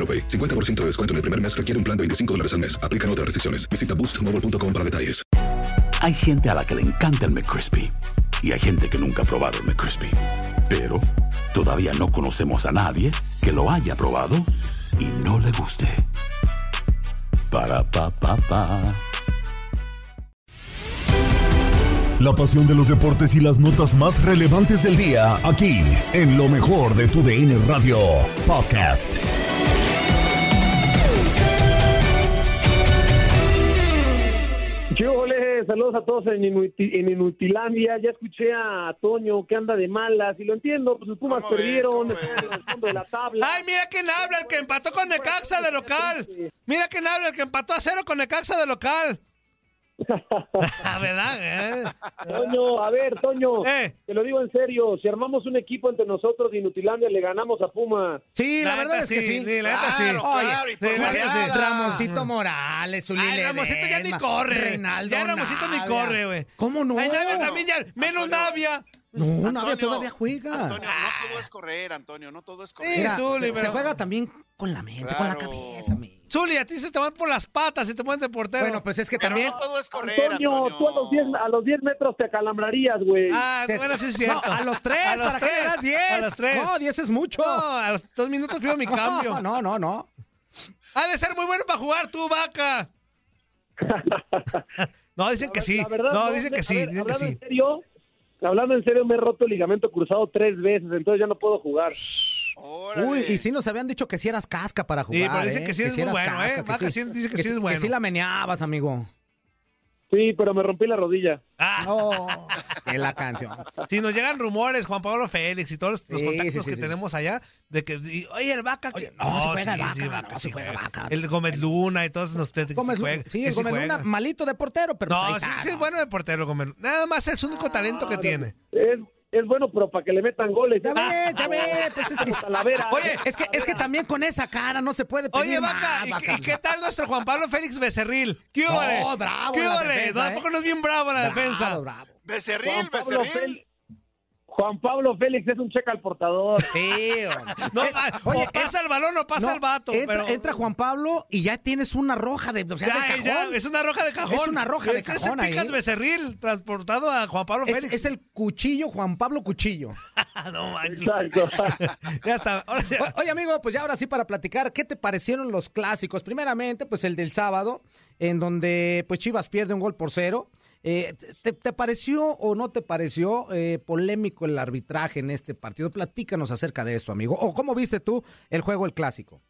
AroPay. 50% de descuento en el primer mes requiere un plan de 25 dólares al mes. Aplican otras restricciones. Visita boostmobile.com para detalles. Hay gente a la que le encanta el McCrispy y hay gente que nunca ha probado el McCrispy. Pero todavía no conocemos a nadie que lo haya probado y no le guste. Para pa pa pa. La pasión de los deportes y las notas más relevantes del día, aquí, en lo mejor de tu DN Radio Podcast. Saludos a todos en, Inuti- en Inutilandia. Ya escuché a Toño que anda de malas y lo entiendo, pues los Pumas perdieron, están en el fondo de la tabla. Ay, mira quién habla, el que empató con Necaxa de local. Mira quién habla, el que empató a cero con Necaxa de local. ¿Verdad? eh? Toño, a ver, Toño, te lo digo en serio, si armamos un equipo entre nosotros de Inutilandia, le ganamos a Puma. Sí, la, verdad es que sí. la neta sí. Oye, Claro, y por Oye. Ramoncito Morales, Zuli Ay, Ramosito ya ni corre. Reinaldo ya Ramosito ni corre, güey. ¿Cómo no? Ay, Navia también ya. Menos Navia. No, Navia todavía juega. Antonio, no todo es correr, Antonio, no todo es correr. Mira, Zuli, se, pero- se juega también con la mente, con la cabeza. mi. Zuli, a ti se te van por las patas y te pones de portero. Bueno, pues es que Pero también... no todo es correr, Antonio, Antonio. tú a los 10 a los 10 metros te acalambrarías, güey. Ah, bueno, sí es cierto. No, a los tres, A los ¿para qué le tres, das 10? A los tres. No, 10 es mucho. No, a los dos minutos pido mi cambio. No, no, no, no. Ha de ser muy bueno para jugar tú, vaca. No, dicen que sí. La verdad, No, dicen que sí, ver, dicen que hablando sí. en serio, hablando en serio, me he roto el ligamento cruzado tres veces, entonces ya no puedo jugar. Órale. Uy, y sí nos habían dicho que sí eras casca para jugar. Sí, pero dicen ¿eh? que sí eres muy bueno, ¿eh? que Vaca sí dice que sí es bueno. Que sí la meneabas, amigo. Sí, pero me rompí la rodilla. Ah, No, es la canción. si nos llegan rumores, Juan Pablo Félix y todos los, los Sí, contactos sí, sí, que sí. tenemos allá, de que, y, oye, el vaca. Oye, que- no, se juega el sí, Vaca, no, sí se juega Vaca. El Gómez Luna y todos nos que Gómez sí Luna- juega, sí, que el sí Gómez Luna, malito de portero, pero No, sí, sí es ¿no? bueno de portero, Gómez. Nada más es el único talento que tiene. Es, es bueno, pero para que le metan goles. Ya ves, ya ves, pues es que... Oye, es que, es que también con esa cara no se puede pedir Oye, Vaca, más, ¿y, Vaca. y qué tal nuestro Juan Pablo Félix Becerril? ¿Qué No, ole? bravo ¿Qué ole? defensa, ¿No, ¿A ¿eh? poco no es bien bravo la Bravo, defensa? bravo. Becerril, Juan Pablo, Becerril. Fel- Juan Pablo Félix es un checa al portador. Sí, hombre. No, Es- ah, oye, pasa el balón o pasa no, el vato. Entra, pero... entra Juan Pablo y ya tienes una roja de, o sea, Ya, de cajón. ya, es una roja de cajón. Es una roja de Es ese cajón ahí. Picas Becerril transportado a Juan Pablo Es, Félix. es el cuchillo Juan Pablo Cuchillo. no manches. Exacto. Ya está. Ahora ya. O- Oye, amigo, pues ya ahora sí para platicar, ¿qué te parecieron los clásicos? Primeramente, pues el del sábado, en donde pues Chivas pierde un gol por cero. Eh, ¿te, pareció o no te pareció eh, polémico el arbitraje en este partido? Platícanos acerca de esto, amigo. ¿O cómo viste tú el juego, el clásico?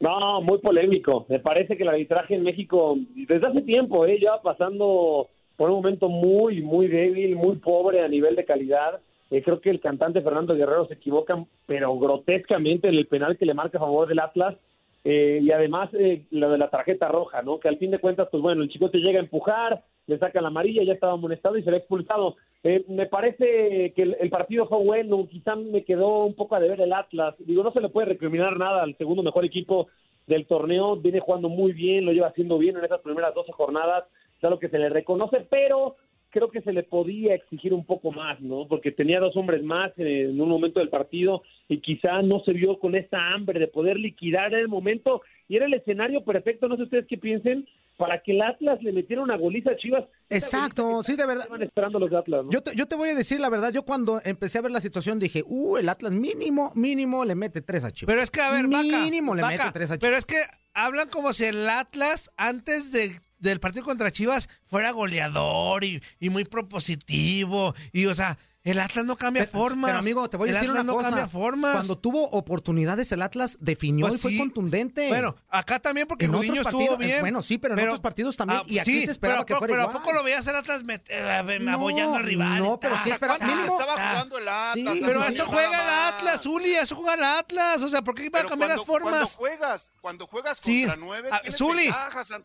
No, muy polémico. Me parece que el arbitraje en México, desde hace tiempo, ¿eh? ya pasando por un momento muy, muy débil, muy pobre a nivel de calidad. Eh, creo que el cantante Fernando Guerrero se equivoca, pero grotescamente en el penal que le marca a favor del Atlas. Eh, y además eh, lo de la tarjeta roja, ¿no? Que al fin de cuentas, pues bueno, el chico te llega a empujar, le saca la amarilla, ya estaba amonestado y se le ha expulsado. Eh, me parece que el, partido fue bueno, quizá me quedó un poco a deber el Atlas. Digo, no se le puede recriminar nada al segundo mejor equipo del torneo, viene jugando muy bien, lo lleva haciendo bien en esas primeras 12 jornadas, es algo que se le reconoce, pero creo que se le podía exigir un poco más, ¿no? Porque tenía dos hombres más en un momento del partido y quizá no se vio con esta hambre de poder liquidar en el momento y era el escenario perfecto, no sé ustedes qué piensen, para que el Atlas le metiera una goliza a Chivas. Exacto, sí, de verdad. Estaban esperando los Atlas, ¿no? Yo te, yo te voy a decir la verdad, yo cuando empecé a ver la situación dije, uh, el Atlas mínimo, mínimo le mete tres a Chivas. Pero es que, a ver, Vaca, Mínimo le Vaca, mete tres a Chivas. Pero es que hablan como si el Atlas, antes de, del partido contra Chivas, fuera goleador y, muy propositivo. Y, o sea, el Atlas no cambia Pero- formas. Pero amigo, te voy a El decir Atlas una no cosa. cambia formas. Cuando tuvo oportunidades el Atlas definió Pues y fue sí. contundente. Bueno, acá también porque En otros estuvo partidos- bien. bueno, sí, pero en otros partidos también, y aquí sí, se esperaba pero, que fuera Pero igual. ¿a poco lo veías el Atlas eh, No, abollando al rival? no, pero sí Ah, espera- ¿Cuánto mínimo- estaba Ah. jugando el Atlas? Sí, Pero eso juega el? Atlas, Zuli, eso juega el Atlas. O sea, ¿por qué iba a Pero cambiar las cuando- Cuando formas? juegas, cuando juegas contra nueve, Ah, Zuli.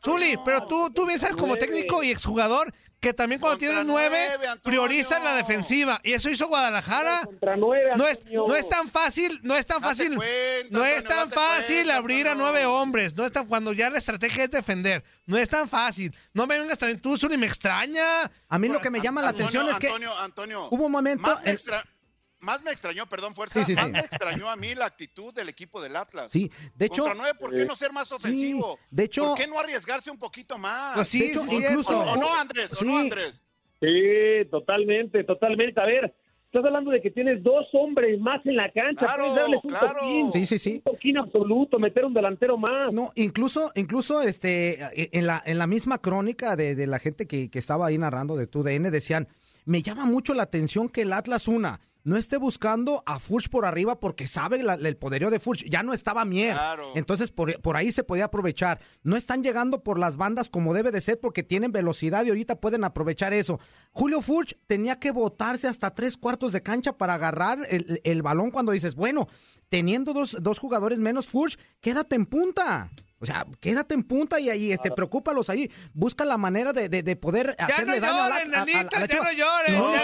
Zuli, pero tú, tú bien sabes como técnico y exjugador que también cuando Contra tienes nueve, priorizan la defensiva. Y eso hizo Guadalajara. Contra nueve, No es, no es tan fácil, no es tan Date fácil, cuenta, no es tan fácil cuenta, abrir a nueve hombres, no es tan, cuando ya la estrategia es defender, no es tan fácil. No me vengas también tú, Zuli, me extraña. a mí lo que me llama la atención es que Antonio, Antonio, hubo un momento Más me, el- extra- más me extrañó, perdón, fuerza. Sí, sí, más sí. me extrañó a mí la actitud del equipo del Atlas. Sí, de hecho, Contra nueve, ¿por qué no ser más ofensivo? de hecho- ¿Por qué no arriesgarse un poquito más? Pues sí, de hecho, sí, sí, incluso- ¿O, o no, Andrés? ¿O no, Sí. Andrés? Sí, totalmente, totalmente. A ver, estás hablando de que tienes dos hombres más en la cancha. Claro, puedes darles un claro. toquín, Sí, sí, sí. Un toquín absoluto, meter un delantero más. No, incluso, incluso este, en la, en la misma crónica de, de la gente que, que estaba ahí narrando de TUDN decían, me llama mucho la atención que el Atlas una no esté buscando a Furch por arriba porque sabe la- el poderío de Furch. Ya no estaba Mier. Claro. Entonces por, por ahí se podía aprovechar. No están llegando por las bandas como debe de ser porque tienen velocidad y ahorita pueden aprovechar eso. Julio Furch tenía que botarse hasta tres cuartos de cancha para agarrar el, el balón cuando dices, bueno, teniendo dos, dos jugadores menos Furch, quédate en punta. O sea, quédate en punta y ahí, este, preocúpalos ahí. Busca la manera de, de- de poder Ya hacerle no daño lloren, a- a- a la nenitas, ya no lloren, no ya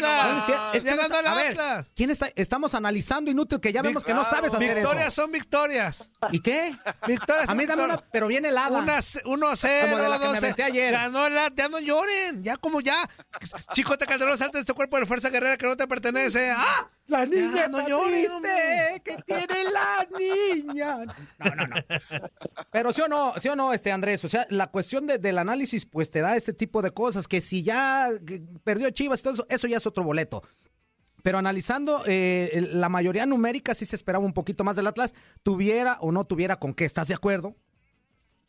No, es- que no está- a ver. ¿quién está? Estamos analizando inútil que ya vemos que no sabes hacer Victorias eso. son victorias. ¿Y qué? Victorias A mí dame una, victorias. pero bien helada. Una, ce- 1-0, Como de la que me 12. aventé ayer. Ya no lloren. Ya como ya. Chicote Calderón, salte de este cuerpo de fuerza guerrera que no te pertenece. ¡Ah! La niña Ya, no llores, triste que tiene la niña. No, no, no. Pero sí o no, sí o no, este Andrés, o sea, la cuestión de- del análisis pues te da ese tipo de cosas que si ya perdió Chivas y todo eso, eso ya es otro boleto. Pero analizando eh, la mayoría numérica sí se esperaba un poquito más del Atlas, tuviera o no tuviera con qué, ¿estás de acuerdo?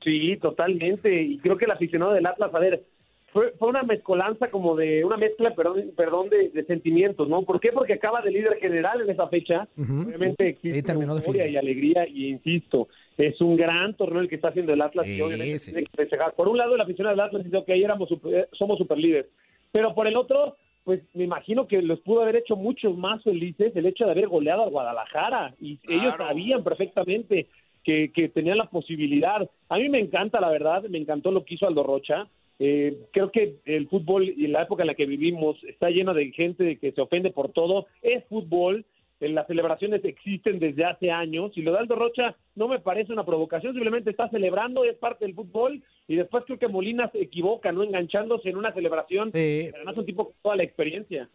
Sí, totalmente. Y creo que el aficionado del Atlas, a ver, fue, fue una mezcolanza como de, una mezcla, perdón, perdón de, de sentimientos, ¿no? ¿Por qué? Porque acaba de líder general en esa fecha. Ujú. Obviamente Ahí existe euforia y alegría, y insisto, es un gran torneo el que está haciendo el Atlas. Sí, y obviamente sí, tiene sí. que festejar. Por un lado, el aficionado del Atlas dice, ok, éramos super- somos super líderes. Pero por el otro, pues me imagino que los pudo haber hecho muchos más felices el hecho de haber goleado a Guadalajara. Y ellos Claro. sabían perfectamente que, que tenían la posibilidad. A mí me encanta, la verdad, me encantó lo que hizo Aldo Rocha. Eh, creo que el fútbol y la época en la que vivimos está lleno de gente que se ofende por todo. Es fútbol, eh, las celebraciones existen desde hace años y lo de Aldo Rocha no me parece una provocación, simplemente está celebrando, es parte del fútbol y después creo que Molina se equivoca, ¿no? Enganchándose en una celebración, Sí. pero no es un tipo con toda la experiencia.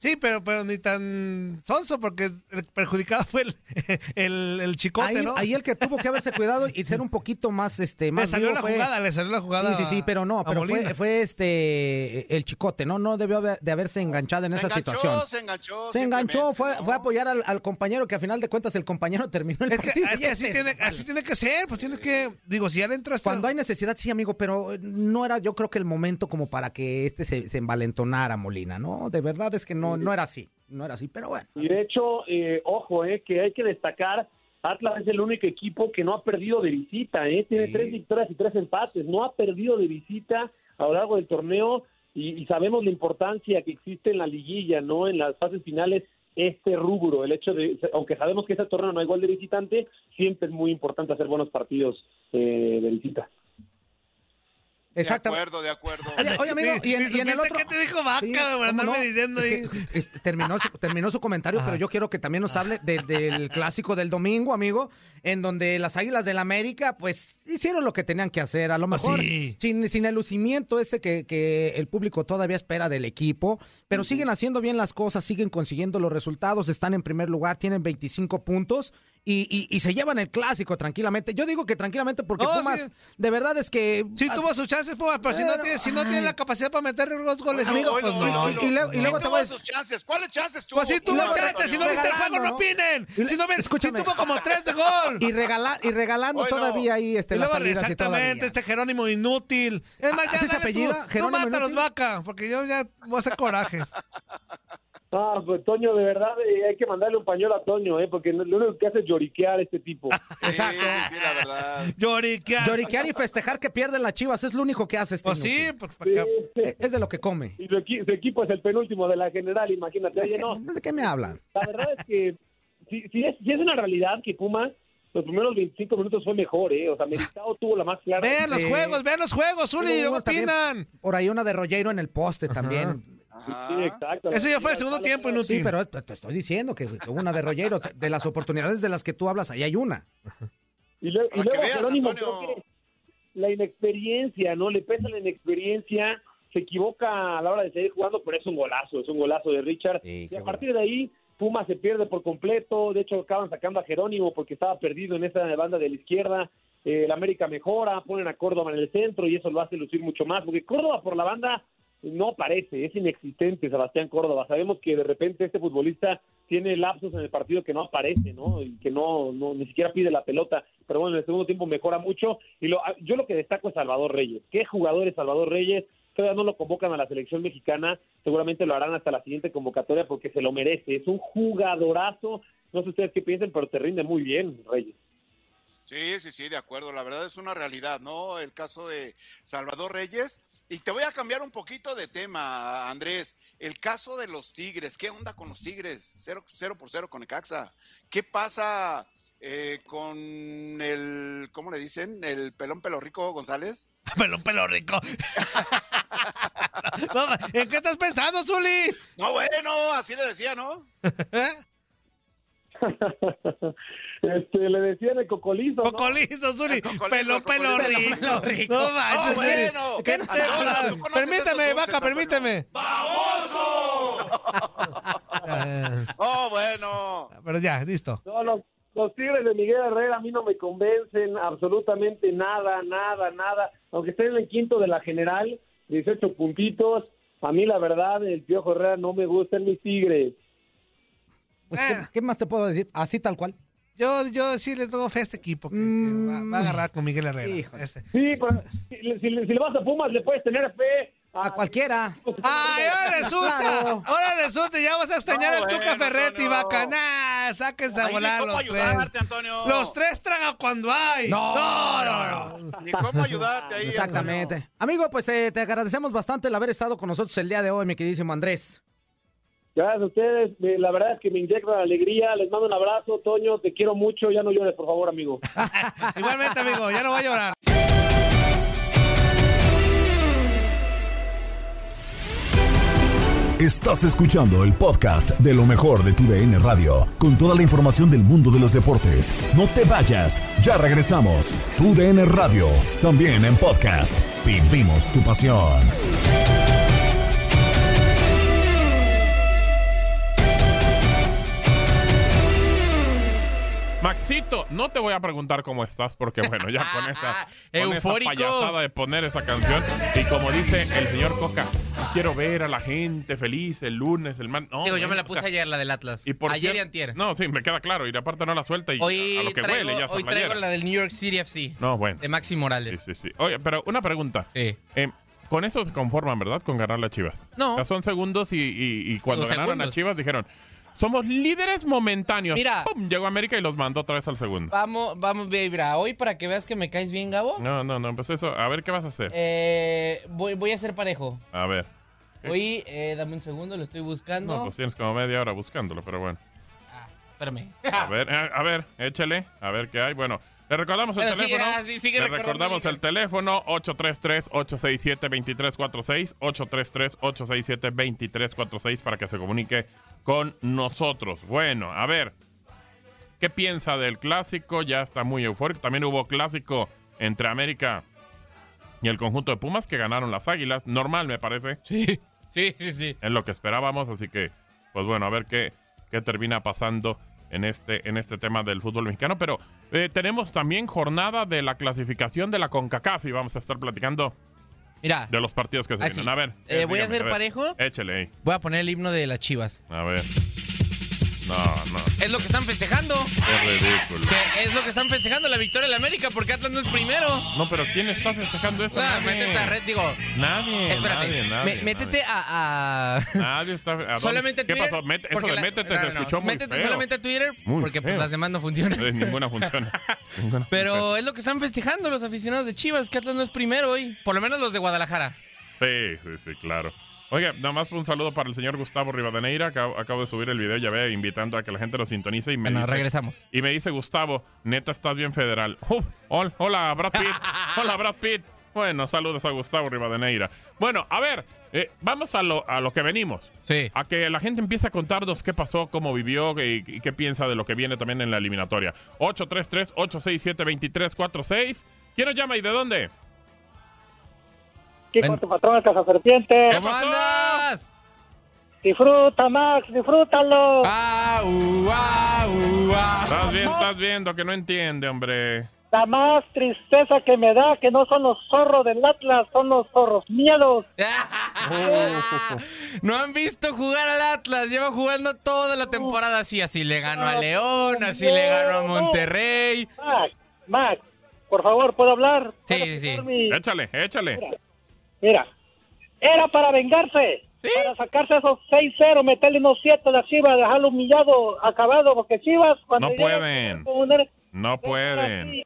Sí, pero, pero ni tan sonso porque el perjudicado fue el, el, el chicote, Ahí, ¿no? ahí el que tuvo que haberse cuidado y ser un poquito más, este, le más salió vivo la fue- jugada, le salió la jugada. Sí, sí, sí, pero no, pero fue, este el chicote, ¿no? No debió haber- de haberse enganchado en Se esa enganchó, situación. Se enganchó. Se enganchó, fue, ¿no? fue a apoyar al, al compañero que a final de cuentas el compañero terminó el Es que, partido. es que así, tiene, así tiene que ser, pues tienes que, digo, si ya dentro está... Cuando hay necesidad, sí, amigo, pero no era yo creo que el momento como para que este se, se envalentonara, Molina, ¿no? De verdad es que no, no era así, no era así, pero bueno. Y de hecho, eh, ojo, eh, que hay que destacar, Atlas es el único equipo que no ha perdido de visita, eh, tiene Sí. tres victorias y tres empates, no ha perdido de visita a lo largo del torneo y, y sabemos la importancia que existe en la liguilla, ¿no? En las fases finales este rubro, el hecho de, aunque sabemos que ese torneo no hay igual de visitante, siempre es muy importante hacer buenos partidos eh, de visita. Exacto. De acuerdo, de acuerdo. Oye, amigo, y en, y en el ¿Supiste otro. qué te dijo Vaca, Sí, güey, por ¿cómo andarme no? diciendo Es ahí? que, es- terminó, su- terminó su comentario, pero yo quiero que también nos hable de- del clásico del domingo, amigo, en donde las Águilas del América, pues, hicieron lo que tenían que hacer. A lo mejor sí. sin, sin el lucimiento ese que, que el público todavía espera del equipo, pero siguen haciendo bien las cosas, siguen consiguiendo los resultados, están en primer lugar, tienen 25 puntos. Y, y- y se llevan el clásico tranquilamente. Yo digo que tranquilamente porque No, Pumas, sí. de verdad es que. Sí tuvo sus chances, Pumas, pero si no tiene, si no tiene la capacidad para meter los goles, Amigo, pues no. y luego- y Sí luego te tuvo voy a- sus chances. ¿Cuáles chances tuvo? Pues sí tuvo chances, si no viste el juego, no opinen. Si no ven, sí escúchame. tuvo como tres de gol. Y, regala- y regalando todavía ahí este, las salidas exactamente, este Jerónimo inútil. Es más, Ah, ya ¿así se dale tú. apellida? No ¿Jerónimo mátalos, inútil? vaca, porque yo ya voy a hacer corajes. Ah, pues Toño, de verdad eh, hay que mandarle un pañuelo a Toño, ¿eh? porque lo único que hace es lloriquear a este tipo. Exacto. Sí, sí, la verdad. Lloriquear. Lloriquear y festejar que pierden las chivas es lo único que hace este Pues sí, pues Sí, Eh, Es de lo que come. Y su, equi- su equipo es el penúltimo de la general, imagínate. ¿De Oye, qué, no, de qué me hablan? la verdad es que si, si es, si es una realidad que Pumas los primeros 25 minutos fue mejor, ¿eh? O sea, Meritao tuvo la más clara. Vean los juegos, vean los juegos, Zuli, Hubo ¿qué uno también opinan? Por ahí una de Rollero en el poste también. Ajá. Sí, exacto. Ese ya fue el segundo tiempo, inútil. Sí, pero te, te estoy diciendo que hubo una de Rollero. De las oportunidades de las que tú hablas, ahí hay una. Y, luego- y Para que luego veas, Jerónimo, Antonio. creo que la inexperiencia, ¿no? Le pesa la inexperiencia, se equivoca a la hora de seguir jugando, pero es un golazo, es un golazo de Richard. Sí, y a partir de ahí, Puma se pierde por completo. De hecho, acaban sacando a Jerónimo porque estaba perdido en esa banda de la izquierda. Eh, el América mejora, ponen a Córdoba en el centro y eso lo hace lucir mucho más, porque Córdoba por la banda no aparece, es inexistente Sebastián Córdoba. Sabemos que de repente este futbolista tiene lapsos en el partido que no aparece, ¿no? Y que no, no ni siquiera pide la pelota. Pero bueno, en el segundo tiempo mejora mucho. Y lo, yo lo que destaco es Salvador Reyes. ¿Qué jugador es Salvador Reyes? Todavía no lo convocan a la selección mexicana. Seguramente lo harán hasta la siguiente convocatoria porque se lo merece. Es un jugadorazo. No sé ustedes qué piensen, pero te rinde muy bien, Reyes. Sí, sí, sí, de acuerdo. La verdad es una realidad, ¿no? El caso de Salvador Reyes. Y te voy a cambiar un poquito de tema, Andrés. El caso de los Tigres. ¿Qué onda con los Tigres? Cero, cero por cero con Ecaxa. ¿Qué pasa eh, con el, ¿cómo le dicen? El pelón pelo rico González. Pelón, pelo rico. No, ¿En qué estás pensando, Zuli? No, bueno, así le decía, ¿no? este, le decían el cocolizo. ¿no? Cocolizo, Zuli. El pelo. Pelo rico. No manches. Zuli. bueno. ¿Qué Antonio, te habla? ¿tú conoces Permíteme, vaca, permíteme. Oh, bueno. Pero ya, listo. No, los, los Tigres de Miguel Herrera a mí no me convencen absolutamente nada, nada, nada. Aunque estén en el quinto de la general, 18 puntitos. A mí, la verdad, el Piojo Herrera no me gustan mis Tigres. Pues, ¿qué, Eh. qué más te puedo decir? Así tal cual. Yo, yo sí le tengo fe a este equipo que, que va, va a agarrar con Miguel Herrera. Este. Sí, pero si, si le- si le vas a Pumas, le puedes tener fe. A cualquiera. Ay, ahora resulta, Claro. ahora resulta, ya vas a extrañar No, al Tuca bueno, Ferretti. Nah, sáquense a ni volar cómo los ayudarte, tres. Antonio. Los tres tragan cuando hay. No, no, no. Ni cómo ayudarte ahí. Exactamente. Antonio. Amigo, pues eh, te agradecemos bastante el haber estado con nosotros el día de hoy, mi queridísimo Andrés. Gracias a ustedes. La verdad es que me inyectan alegría. Les mando un abrazo, Toño. Te quiero mucho. Ya no llores, por favor, amigo. Igualmente, amigo, ya no voy a llorar. Estás escuchando el podcast de lo mejor de tu DN Radio, con toda la información del mundo de los deportes. No te vayas, ya regresamos. Tu DN Radio, también en podcast. Vivimos tu pasión. Maxito, no te voy a preguntar cómo estás porque bueno, ya con esa, con esa payasada de poner esa canción y como dice el señor Coca, quiero ver a la gente feliz el lunes, el man. No, Digo, yo me la o puse sea, ayer, la del Atlas. y por ayer cier- y antier. No, sí, me queda claro y aparte no la suelta y Hoy a lo que traigo, huele ya hoy traigo la del New York City FC. No, bueno. De Maxi Sí, Morales. sí, sí. Oye, pero una pregunta. Sí. Eh, con eso se conforman, ¿verdad? Con ganar las Chivas. No. Sea, son segundos y, y- y cuando Digo, ganaron a segundos. Chivas dijeron, somos líderes momentáneos. Mira. ¡Pum! Llegó América y los mandó otra vez al segundo. Vamos, vamos, mira, hoy para que veas que me caes bien, Gabo, No, no, no, pues eso, a ver qué vas a hacer. eh, voy, voy a ser parejo. A ver. Hoy, eh, dame un segundo, lo estoy buscando. No, pues tienes como media hora buscándolo, pero bueno. Ah, espérame. A ver, eh, a ver, échale, a ver qué hay. Bueno, Le recordamos el Pero sí, teléfono. ah, sí, sigue Le recordamos el teléfono 833-867-2346. 833-867-2346 para que se comunique con nosotros. Bueno, a ver. ¿Qué piensa del clásico? Ya está muy eufórico. También hubo clásico entre América y el conjunto de Pumas que ganaron las Águilas. Normal, me parece. Sí, sí, sí, sí. Es lo que esperábamos. Así que, pues bueno, a ver qué, qué termina pasando en este, en este tema del fútbol mexicano. Pero eh, tenemos también jornada de la clasificación de la CONCACAF y vamos a estar platicando Mira, de los partidos que se Así. vienen. A ver. Eh, voy a hacer ver. parejo. Échele ahí. voy a poner el himno de las chivas. A ver. No, no. Es lo que están festejando. Es ridículo. Que es lo que están festejando, la victoria de la América, porque Atlas no es primero. No, pero ¿quién está festejando eso? Ah, Nadie. métete a red, digo. Nadie. Espérate, Nadie, nadie, me- métete a, a- nadie. Está. ¿a solamente ¿Qué Twitter. pasó? Mete- eso de la- métete no, se no, no, escuchó muy Métete feo. solamente a Twitter, Muy porque pues las demás no funcionan. Ninguna funciona. Ninguna Pero es lo que están festejando los aficionados de Chivas, que Atlas no es primero hoy. Por lo menos los de Guadalajara. Sí, sí, sí, claro. Oiga, nada más un saludo para el señor Gustavo Rivadeneira. Acabo, acabo de subir el video, ya ve, invitando a que la gente lo sintonice. Y me Bueno, dice, regresamos. Y me dice Gustavo, neta, estás bien federal. Hola, Brad Pitt. Hola, Brad Pitt. Bueno, saludos a Gustavo Rivadeneira. Bueno, a ver, eh, vamos a lo, a lo que venimos. Sí. A que la gente empiece a contarnos qué pasó, cómo vivió y, y qué piensa de lo que viene también en la eliminatoria. 833-867-2346. ¿Quién nos llama y de dónde? Con tu patrón el Casa Serpiente. ¿Cómo andas? Disfruta, Max, disfrútalo. Ah, uh, ah, uh, ah. Estás bien, estás viendo que no entiende, hombre. La más tristeza que me da que no son los zorros del Atlas, son los zorros miedos. No han visto jugar al Atlas, lleva jugando toda la temporada así, así le ganó a León, así le ganó a Monterrey. Max, Max, por favor, ¿puedo hablar? Sí, ¿Puedo sí, sí. mi- Échale, échale. Mira, era para vengarse, para sacarse esos 6-0, meterle unos 7 a la Chivas, dejarlo humillado, acabado, porque Chivas... Cuando No pueden. un- No pueden.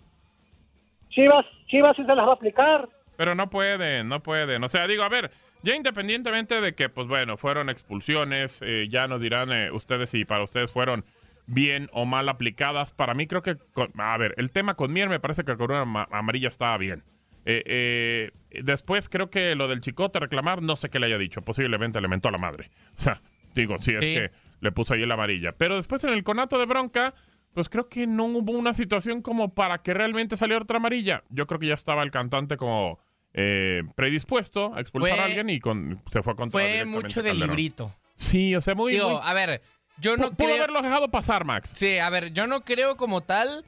Chivas, Chivas sí se las va a aplicar. Pero no pueden, no pueden. O sea, digo, a ver, ya independientemente de que, pues bueno, fueron expulsiones, eh, ya nos dirán eh, ustedes si para ustedes fueron bien o mal aplicadas. Para mí creo que, con- a ver, el tema con Mier me parece que con una ma- amarilla estaba bien. Eh, eh, después creo que lo del chicote reclamar, no sé qué le haya dicho, posiblemente le mentó a la madre. O sea, digo, si es Sí. que le puso ahí la amarilla. Pero después en el conato de bronca, pues creo que no hubo una situación como para que realmente saliera otra amarilla. Yo creo que ya estaba el cantante como eh, predispuesto a expulsar Fue- a alguien y con, se fue contra Fue mucho de Calderón. librito. Sí, o sea, muy... Digo, muy- a ver, yo no pu- pudo creo... haberlo dejado pasar, Max. Sí, a ver, yo no creo como tal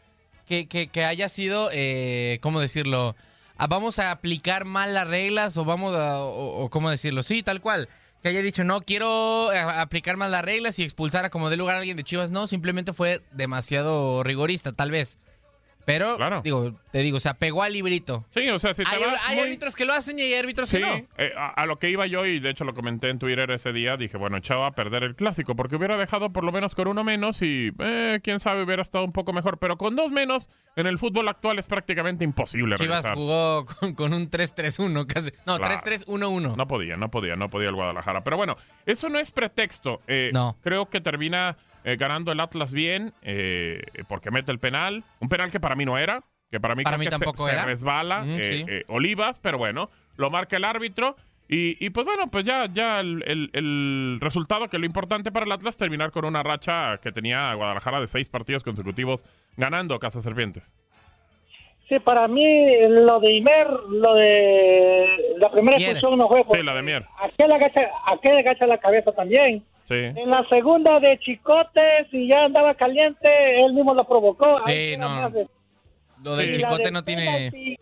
que, que- que haya sido, eh, ¿cómo decirlo? Vamos a aplicar mal las reglas o vamos a, o, o cómo decirlo, sí, tal cual. Que haya dicho, no quiero eh, aplicar mal las reglas y expulsar a como dé lugar a alguien de Chivas. No, simplemente fue demasiado rigorista, tal vez. Pero, Claro. digo, te digo, se apegó al librito. Sí, o sea, si te Hay, vas hay muy- árbitros que lo hacen y hay árbitros Sí, que no. eh, a, a lo que iba yo, y de hecho lo comenté en Twitter ese día, dije, bueno, echaba a perder el clásico, porque hubiera dejado por lo menos con uno menos y, eh, quién sabe, hubiera estado un poco mejor, pero con dos menos, en el fútbol actual es prácticamente imposible Chivas regresar. jugó con, con un 3-3-1 casi. No, Claro. 3-3-1-1. No podía, no podía, no podía el Guadalajara. Pero bueno, eso no es pretexto. Eh, No. Creo que termina eh, ganando el Atlas bien, eh, porque mete el penal. Un penal que para mí no era, que para mí, Para creo mí que se- tampoco se, era. resbala Mm, eh, sí. eh, Olivas, pero bueno, lo marca el árbitro. Y, y, pues bueno, pues ya, ya el, el- el resultado, que es lo importante para el Atlas, terminar con una racha que tenía Guadalajara de seis partidos consecutivos ganando Casa Serpientes. Sí, para mí lo de Imer, lo de la primera expulsión no fue. Sí, la de Mier. Aquel agacha, aquel agacha la cabeza también. Sí. En la segunda de Chicote, si ya andaba caliente, él mismo lo provocó. Sí, no. de- Lo del la chicote del no tiene... penalti-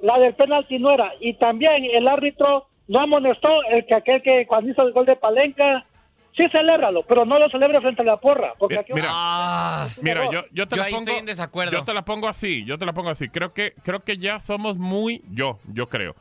la del penalti no era. Y también el árbitro no amonestó el que aquel que cuando hizo el gol de Palenca, sí celébralo, pero no lo celebre frente a la porra. Porque Mi- aquí mira. Ah, Mira, yo, yo te Yo la ahí pongo, estoy en desacuerdo. Yo te la pongo así, yo te la pongo así. Creo que, creo que ya somos muy, yo, yo creo.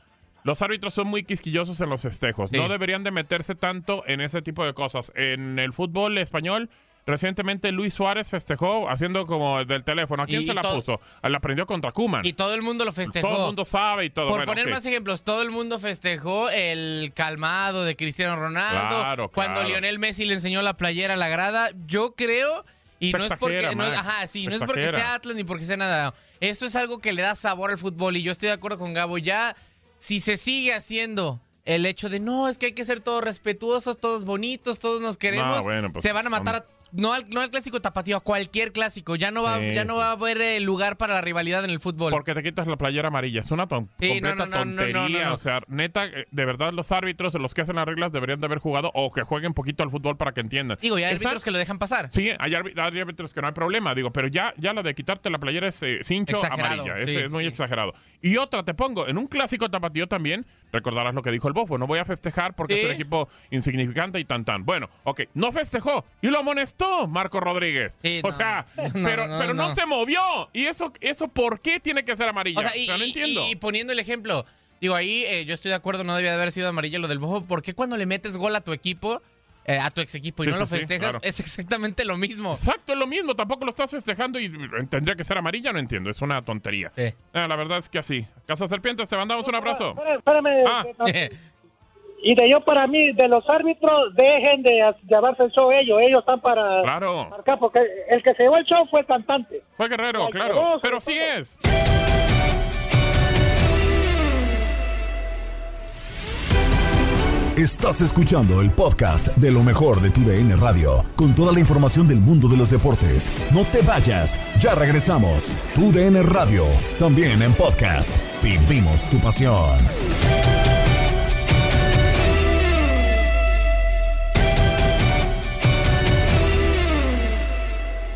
Los árbitros son muy quisquillosos en los festejos. Sí. No deberían de meterse tanto en ese tipo de cosas. En el fútbol español, recientemente Luis Suárez festejó haciendo como del teléfono. ¿A quién Y- se la puso? Ah, La aprendió contra Kuman. y todo el mundo lo festejó. Todo el mundo sabe y todo. Por Bueno, poner más ejemplos, todo el mundo festejó el calmado de Cristiano Ronaldo. Claro, Cuando claro. Lionel Messi le enseñó la playera a la grada. Yo creo, Y Se no es porque, no, ajá, sí, se no es porque sea Atlas ni porque sea nada. Eso es algo que le da sabor al fútbol y yo estoy de acuerdo con Gabo. Ya, si se sigue haciendo el hecho de no, es que hay que ser todos respetuosos, todos bonitos, todos nos queremos, No, bueno, pues, se van a matar a- no al, no al clásico tapatío, a cualquier clásico. Ya no va, Sí, ya no va a haber eh, lugar para la rivalidad en el fútbol. Porque te quitas la playera amarilla. Es una ton- Sí, completa no, no, tontería. O sea, neta, eh, de verdad, los árbitros, los que hacen las reglas, deberían de haber jugado o que jueguen poquito al fútbol para que entiendan. Digo, y hay árbitros que lo dejan pasar. Sí, hay, árbi- hay árbitros que no hay problema, digo, pero ya, ya lo de quitarte la playera es eh, cincho Exagerado, amarilla, es, sí, es muy sí. exagerado. Y otra, te pongo, en un clásico tapatío también, recordarás lo que dijo el Bofo, no voy a festejar porque Sí. es un equipo insignificante y tan tan. Bueno, ok, no festejó y lo amonestó Marco Rodríguez. Sí, o no. sea, No, pero, no, pero no, se movió. ¿Y eso, eso por qué tiene que ser amarilla? O sea, y, no y- entiendo. y poniendo el ejemplo, digo, ahí eh, yo estoy de acuerdo, no debía de haber sido amarilla lo del bojo. ¿Por qué cuando le metes gol a tu equipo, eh, a tu ex equipo y Sí, no sí, lo sí, festejas, claro. es exactamente lo mismo? Exacto, es lo mismo, tampoco lo estás festejando y tendría que ser amarilla, no entiendo, es una tontería. Sí. Eh, la verdad es que así. Casa Serpientes, te mandamos un abrazo. Espérame, espérame, Ah. Y de yo para mí, de los árbitros, dejen de llevarse el show ellos. Ellos están para Claro. marcar, porque el que se llevó el show fue el cantante. Fue Guerrero, claro. Pero sí todo. es. Estás escuchando el podcast de lo mejor de tu DN Radio, con toda la información del mundo de los deportes. No te vayas, ya regresamos. Tu DN Radio, también en podcast. Vivimos tu pasión.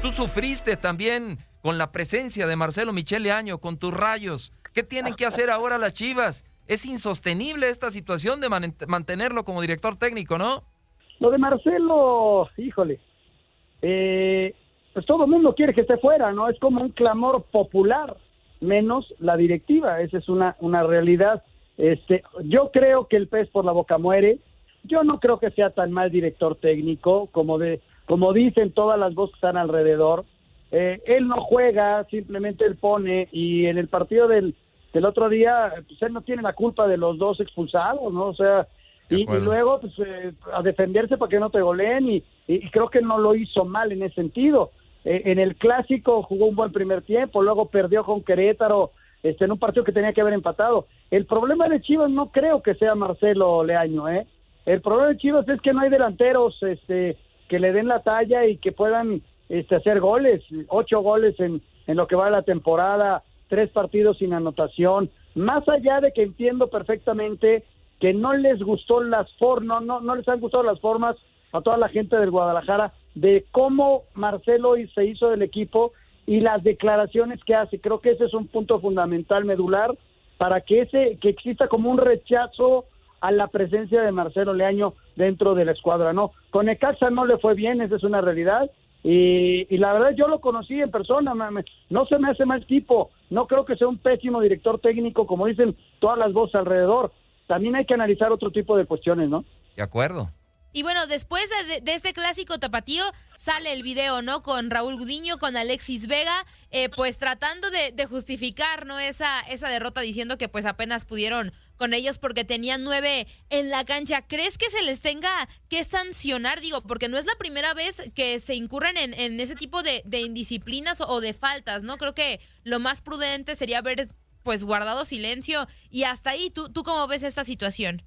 Tú sufriste también con la presencia de Marcelo Michele Año, con tus rayos. ¿Qué tienen que hacer ahora las Chivas? Es insostenible esta situación de man- mantenerlo como director técnico, ¿no? Lo de Marcelo, híjole, eh, pues todo el mundo quiere que esté fuera, ¿no? Es como un clamor popular, menos la directiva, esa es una, una realidad. Este, yo creo que el pez por la boca muere, yo no creo que sea tan mal director técnico como de como dicen todas las voces que están alrededor. Eh, él no juega, simplemente él pone y en el partido del, del otro día, pues él no tiene la culpa de los dos expulsados, ¿no? O sea, y, y luego pues, eh, a defenderse para que no te goleen y, y creo que no lo hizo mal en ese sentido. Eh, en el clásico jugó un buen primer tiempo, luego perdió con Querétaro este, en un partido que tenía que haber empatado. El problema de Chivas no creo que sea Marcelo Leaño, ¿eh? El problema de Chivas es que no hay delanteros este, que le den la talla y que puedan este, hacer goles. Ocho goles en, en lo que va de la temporada, tres partidos sin anotación. Más allá de que entiendo perfectamente que no les gustó las formas, no, no, no les han gustado las formas a toda la gente del Guadalajara de cómo Marcelo se hizo del equipo y las declaraciones que hace. Creo que ese es un punto fundamental, medular, para que ese que exista como un rechazo a la presencia de Marcelo Leaño dentro de la escuadra, ¿no? Con Necaxa no le fue bien, esa es una realidad. Y, y la verdad yo lo conocí en persona, me- me- no se me hace mal tipo, no creo que sea un pésimo director técnico, como dicen todas las voces alrededor. También hay que analizar otro tipo de cuestiones, ¿no? De acuerdo. Y bueno, después de, de este clásico tapatío sale el video, ¿no? Con Raúl Gudiño, con Alexis Vega, eh, pues tratando de, de justificar, ¿no? Esa, esa derrota diciendo que pues apenas pudieron con ellos porque tenían nueve en la cancha. ¿Crees que se les tenga que sancionar? Digo, porque no es la primera vez que se incurren en, en ese tipo de, de indisciplinas o de faltas, ¿no? Creo que lo más prudente sería haber pues guardado silencio y hasta ahí, ¿tú, tú cómo ves esta situación?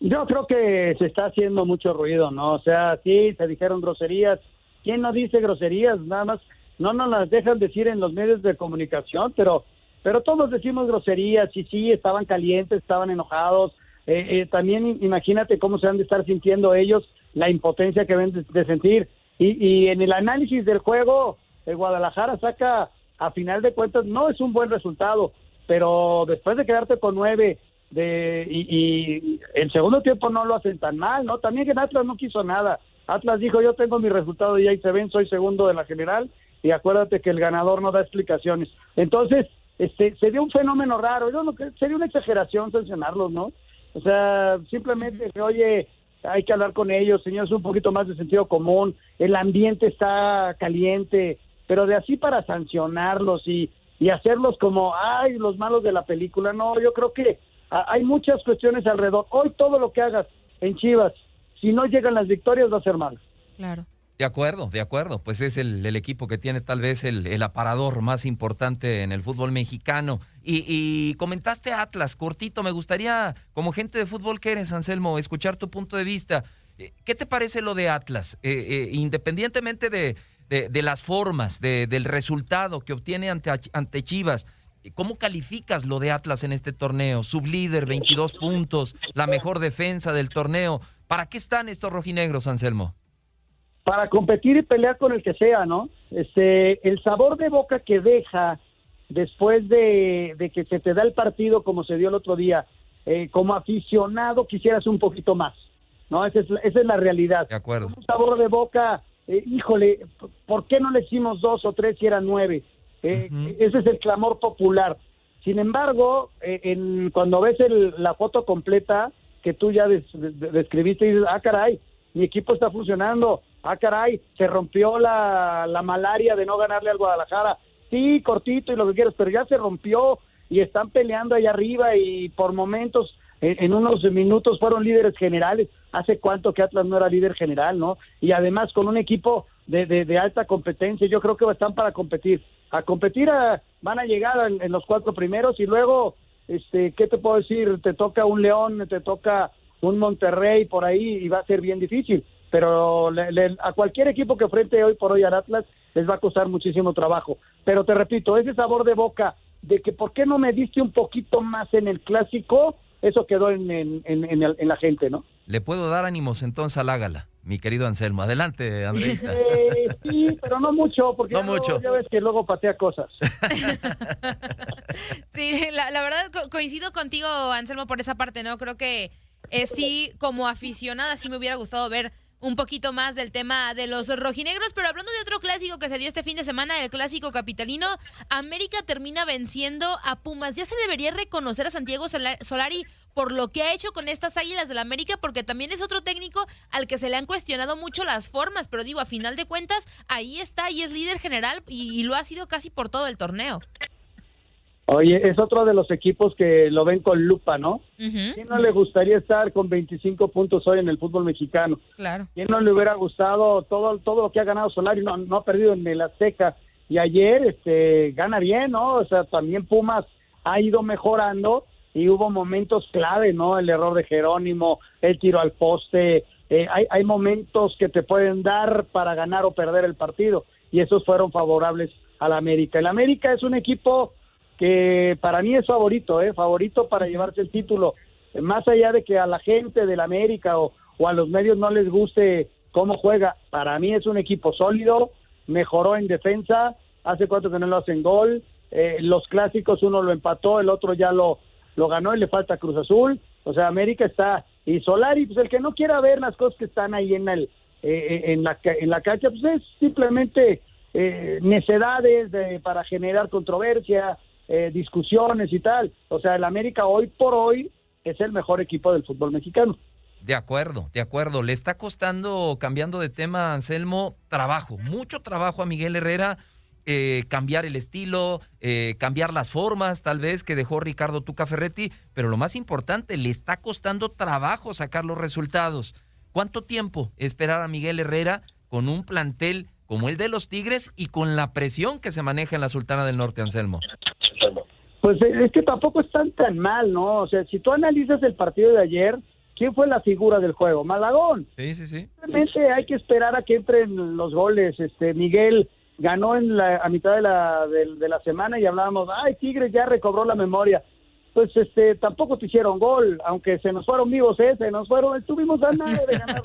Yo creo que se está haciendo mucho ruido, ¿no? O sea, sí, se dijeron groserías. ¿Quién no dice groserías? Nada más, no nos las dejan decir en los medios de comunicación, pero, pero todos decimos groserías y sí, estaban calientes, estaban enojados. Eh, eh, también imagínate cómo se han de estar sintiendo ellos, la impotencia que ven de, sentir. Y, y en el análisis del juego, el Guadalajara saca, a final de cuentas, no es un buen resultado, pero después de quedarte con nueve de y, y el segundo tiempo no lo hacen tan mal, ¿no? También que Atlas no quiso nada. Atlas dijo, yo tengo mi resultado y ahí se ven, soy segundo de la general y acuérdate que el ganador no da explicaciones. Entonces, este, sería un fenómeno raro, yo no creo- sería una exageración sancionarlos, ¿no? O sea, simplemente, que, oye, hay que hablar con ellos, señores, un poquito más de sentido común, el ambiente está caliente, pero de así para sancionarlos y, y hacerlos como, ay, los malos de la película, no, yo creo que a- hay muchas cuestiones alrededor. Hoy todo lo que hagas en Chivas, si no llegan las victorias, va a ser malo. Claro. De acuerdo, de acuerdo. Pues es el, el equipo que tiene tal vez el, el, aparador más importante en el fútbol mexicano. Y, y, comentaste Atlas, cortito. Me gustaría, como gente de fútbol que eres, Anselmo, escuchar tu punto de vista. Eh, ¿Qué te parece lo de Atlas? Eh, eh, independientemente de, de, de, las formas, de, del resultado que obtiene ante, ante Chivas, ¿cómo calificas lo de Atlas en este torneo? Sublíder, 22 puntos, la mejor defensa del torneo. ¿Para qué están estos rojinegros, Anselmo? Para competir y pelear con el que sea, ¿no? Este, el sabor de boca que deja después de, de que se te da el partido como se dio el otro día, eh, como aficionado quisieras un poquito más, ¿no? Esa es, esa es la realidad. De acuerdo. Un sabor de boca, eh, híjole, ¿por qué no le hicimos dos o tres si eran nueve? Eh, uh -huh. Ese es el clamor popular. Sin embargo, eh, en, cuando ves el, la foto completa que tú ya des, des, describiste, dices, ah, caray, mi equipo está funcionando, ah, caray, se rompió la, la malaria de no ganarle al Guadalajara. Sí, cortito y lo que quieras, pero ya se rompió y están peleando allá arriba y por momentos, en, unos minutos fueron líderes generales. ¿Hace cuánto que Atlas no era líder general, no? Y además con un equipo de, de, de alta competencia, yo creo que están para competir. A competir a, van a llegar en, en los cuatro primeros y luego, este, ¿qué te puedo decir? Te toca un León, te toca un Monterrey por ahí y va a ser bien difícil pero le, le, a cualquier equipo que frente hoy por hoy al Atlas les va a costar muchísimo trabajo. Pero te repito, ese sabor de boca de que por qué no me diste un poquito más en el clásico, eso quedó en, en, en, en la gente, ¿no? Le puedo dar ánimos entonces al Ágala, mi querido Anselmo. Adelante, Andrés. Eh, sí, pero no mucho, porque no ya, mucho. ya ves que luego patea cosas. sí, la, la verdad co coincido contigo, Anselmo, por esa parte, ¿no? Creo que eh, sí, como aficionada, sí me hubiera gustado ver un poquito más del tema de los rojinegros, pero hablando de otro clásico que se dio este fin de semana, el clásico capitalino, América termina venciendo a Pumas. Ya se debería reconocer a Santiago Solari por lo que ha hecho con estas Águilas del América, porque también es otro técnico al que se le han cuestionado mucho las formas, pero digo, a final de cuentas, ahí está y es líder general y, y lo ha sido casi por todo el torneo. Oye, es otro de los equipos que lo ven con lupa, ¿no? Uh -huh. ¿Quién no le gustaría estar con 25 puntos hoy en el fútbol mexicano? Claro. ¿Quién no le hubiera gustado todo todo lo que ha ganado Solari? No, no ha perdido en el Azteca. Y ayer este, gana bien, ¿no? O sea, también Pumas ha ido mejorando y hubo momentos clave, ¿no? El error de Jerónimo, el tiro al poste. Eh, hay, hay momentos que te pueden dar para ganar o perder el partido y esos fueron favorables al América. El América es un equipo que para mí es favorito, ¿eh? favorito para llevarse el título. Más allá de que a la gente del América o, o, a los medios no les guste cómo juega, para mí es un equipo sólido, mejoró en defensa, hace cuatro que no lo hacen gol, eh, los clásicos uno lo empató, el otro ya lo, lo ganó y le falta Cruz Azul, o sea, América está, y Solari, pues el que no quiera ver las cosas que están ahí en, el, eh, en, la, en la cancha, pues es simplemente eh, necedades de, para generar controversia, eh, discusiones y tal. O sea, el América hoy por hoy es el mejor equipo del fútbol mexicano. De acuerdo, de acuerdo. Le está costando, cambiando de tema, Anselmo, trabajo, mucho trabajo a Miguel Herrera. Eh, cambiar el estilo, eh, cambiar las formas, tal vez que dejó Ricardo Tuca Ferretti, pero lo más importante, le está costando trabajo sacar los resultados. ¿Cuánto tiempo esperar a Miguel Herrera con un plantel como el de los Tigres y con la presión que se maneja en la Sultana del Norte, Anselmo? Pues es que tampoco están tan mal, ¿no? O sea, si tú analizas el partido de ayer, ¿quién fue la figura del juego? Malagón. Sí, sí, sí. Realmente hay que esperar a que entren los goles. Este Miguel ganó en la, a mitad de la, de, de la semana y hablábamos, ay, Tigres ya recobró la memoria. Pues este, tampoco te hicieron gol, aunque se nos fueron vivos, ¿eh? se nos fueron, estuvimos a nada de ganar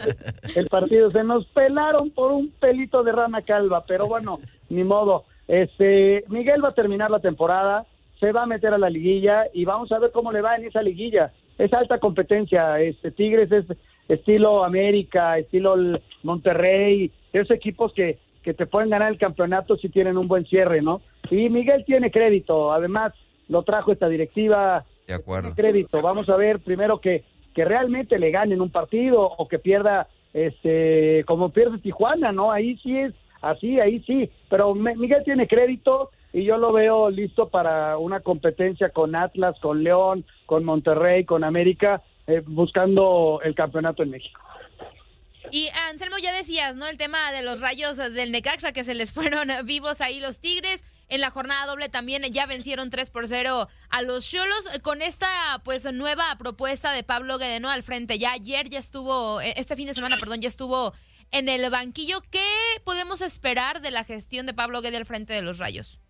el partido, se nos pelaron por un pelito de rana calva, pero bueno, ni modo. Este, Miguel va a terminar la temporada, se va a meter a la liguilla y vamos a ver cómo le va en esa liguilla. Es alta competencia, este Tigres es estilo América, estilo Monterrey, esos equipos que, que te pueden ganar el campeonato si tienen un buen cierre, ¿no? Y Miguel tiene crédito, además lo trajo esta directiva. De acuerdo. Crédito, vamos a ver primero que, que realmente le ganen un partido o que pierda, este, como pierde Tijuana, ¿no? Ahí sí es así, ahí sí, pero Miguel tiene crédito y yo lo veo listo para una competencia con Atlas, con León, con Monterrey, con América, eh, buscando el campeonato en México. Y Anselmo, ya decías, ¿no? El tema de los rayos del Necaxa que se les fueron vivos ahí los Tigres. En la jornada doble también ya vencieron 3 por 0 a los Cholos con esta pues nueva propuesta de Pablo Guedeno al frente. Ya ayer ya estuvo, eh, este fin de semana, perdón, ya estuvo en el banquillo. ¿Qué podemos esperar de la gestión de Pablo Guede al frente de los Rayos?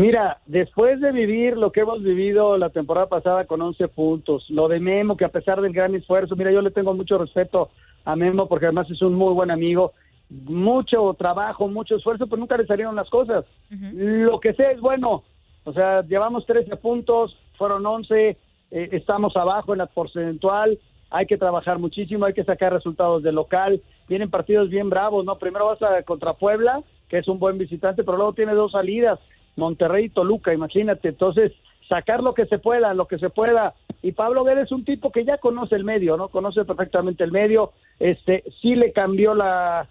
Mira, después de vivir lo que hemos vivido la temporada pasada con 11 puntos, lo de Memo, que a pesar del gran esfuerzo, mira, yo le tengo mucho respeto a Memo porque además es un muy buen amigo, mucho trabajo, mucho esfuerzo, pero nunca le salieron las cosas. Lo que sé es bueno, o sea, llevamos 13 puntos, fueron 11, eh, estamos abajo en la porcentual, hay que trabajar muchísimo, hay que sacar resultados de local, vienen partidos bien bravos, ¿no? Primero vas a contra Puebla, que es un buen visitante, pero luego tiene dos salidas, Monterrey y Toluca, imagínate, entonces sacar lo que se pueda, lo que se pueda. Y Pablo Guedes es un tipo que ya conoce el medio, ¿no? Conoce perfectamente el medio, este sí le cambió la,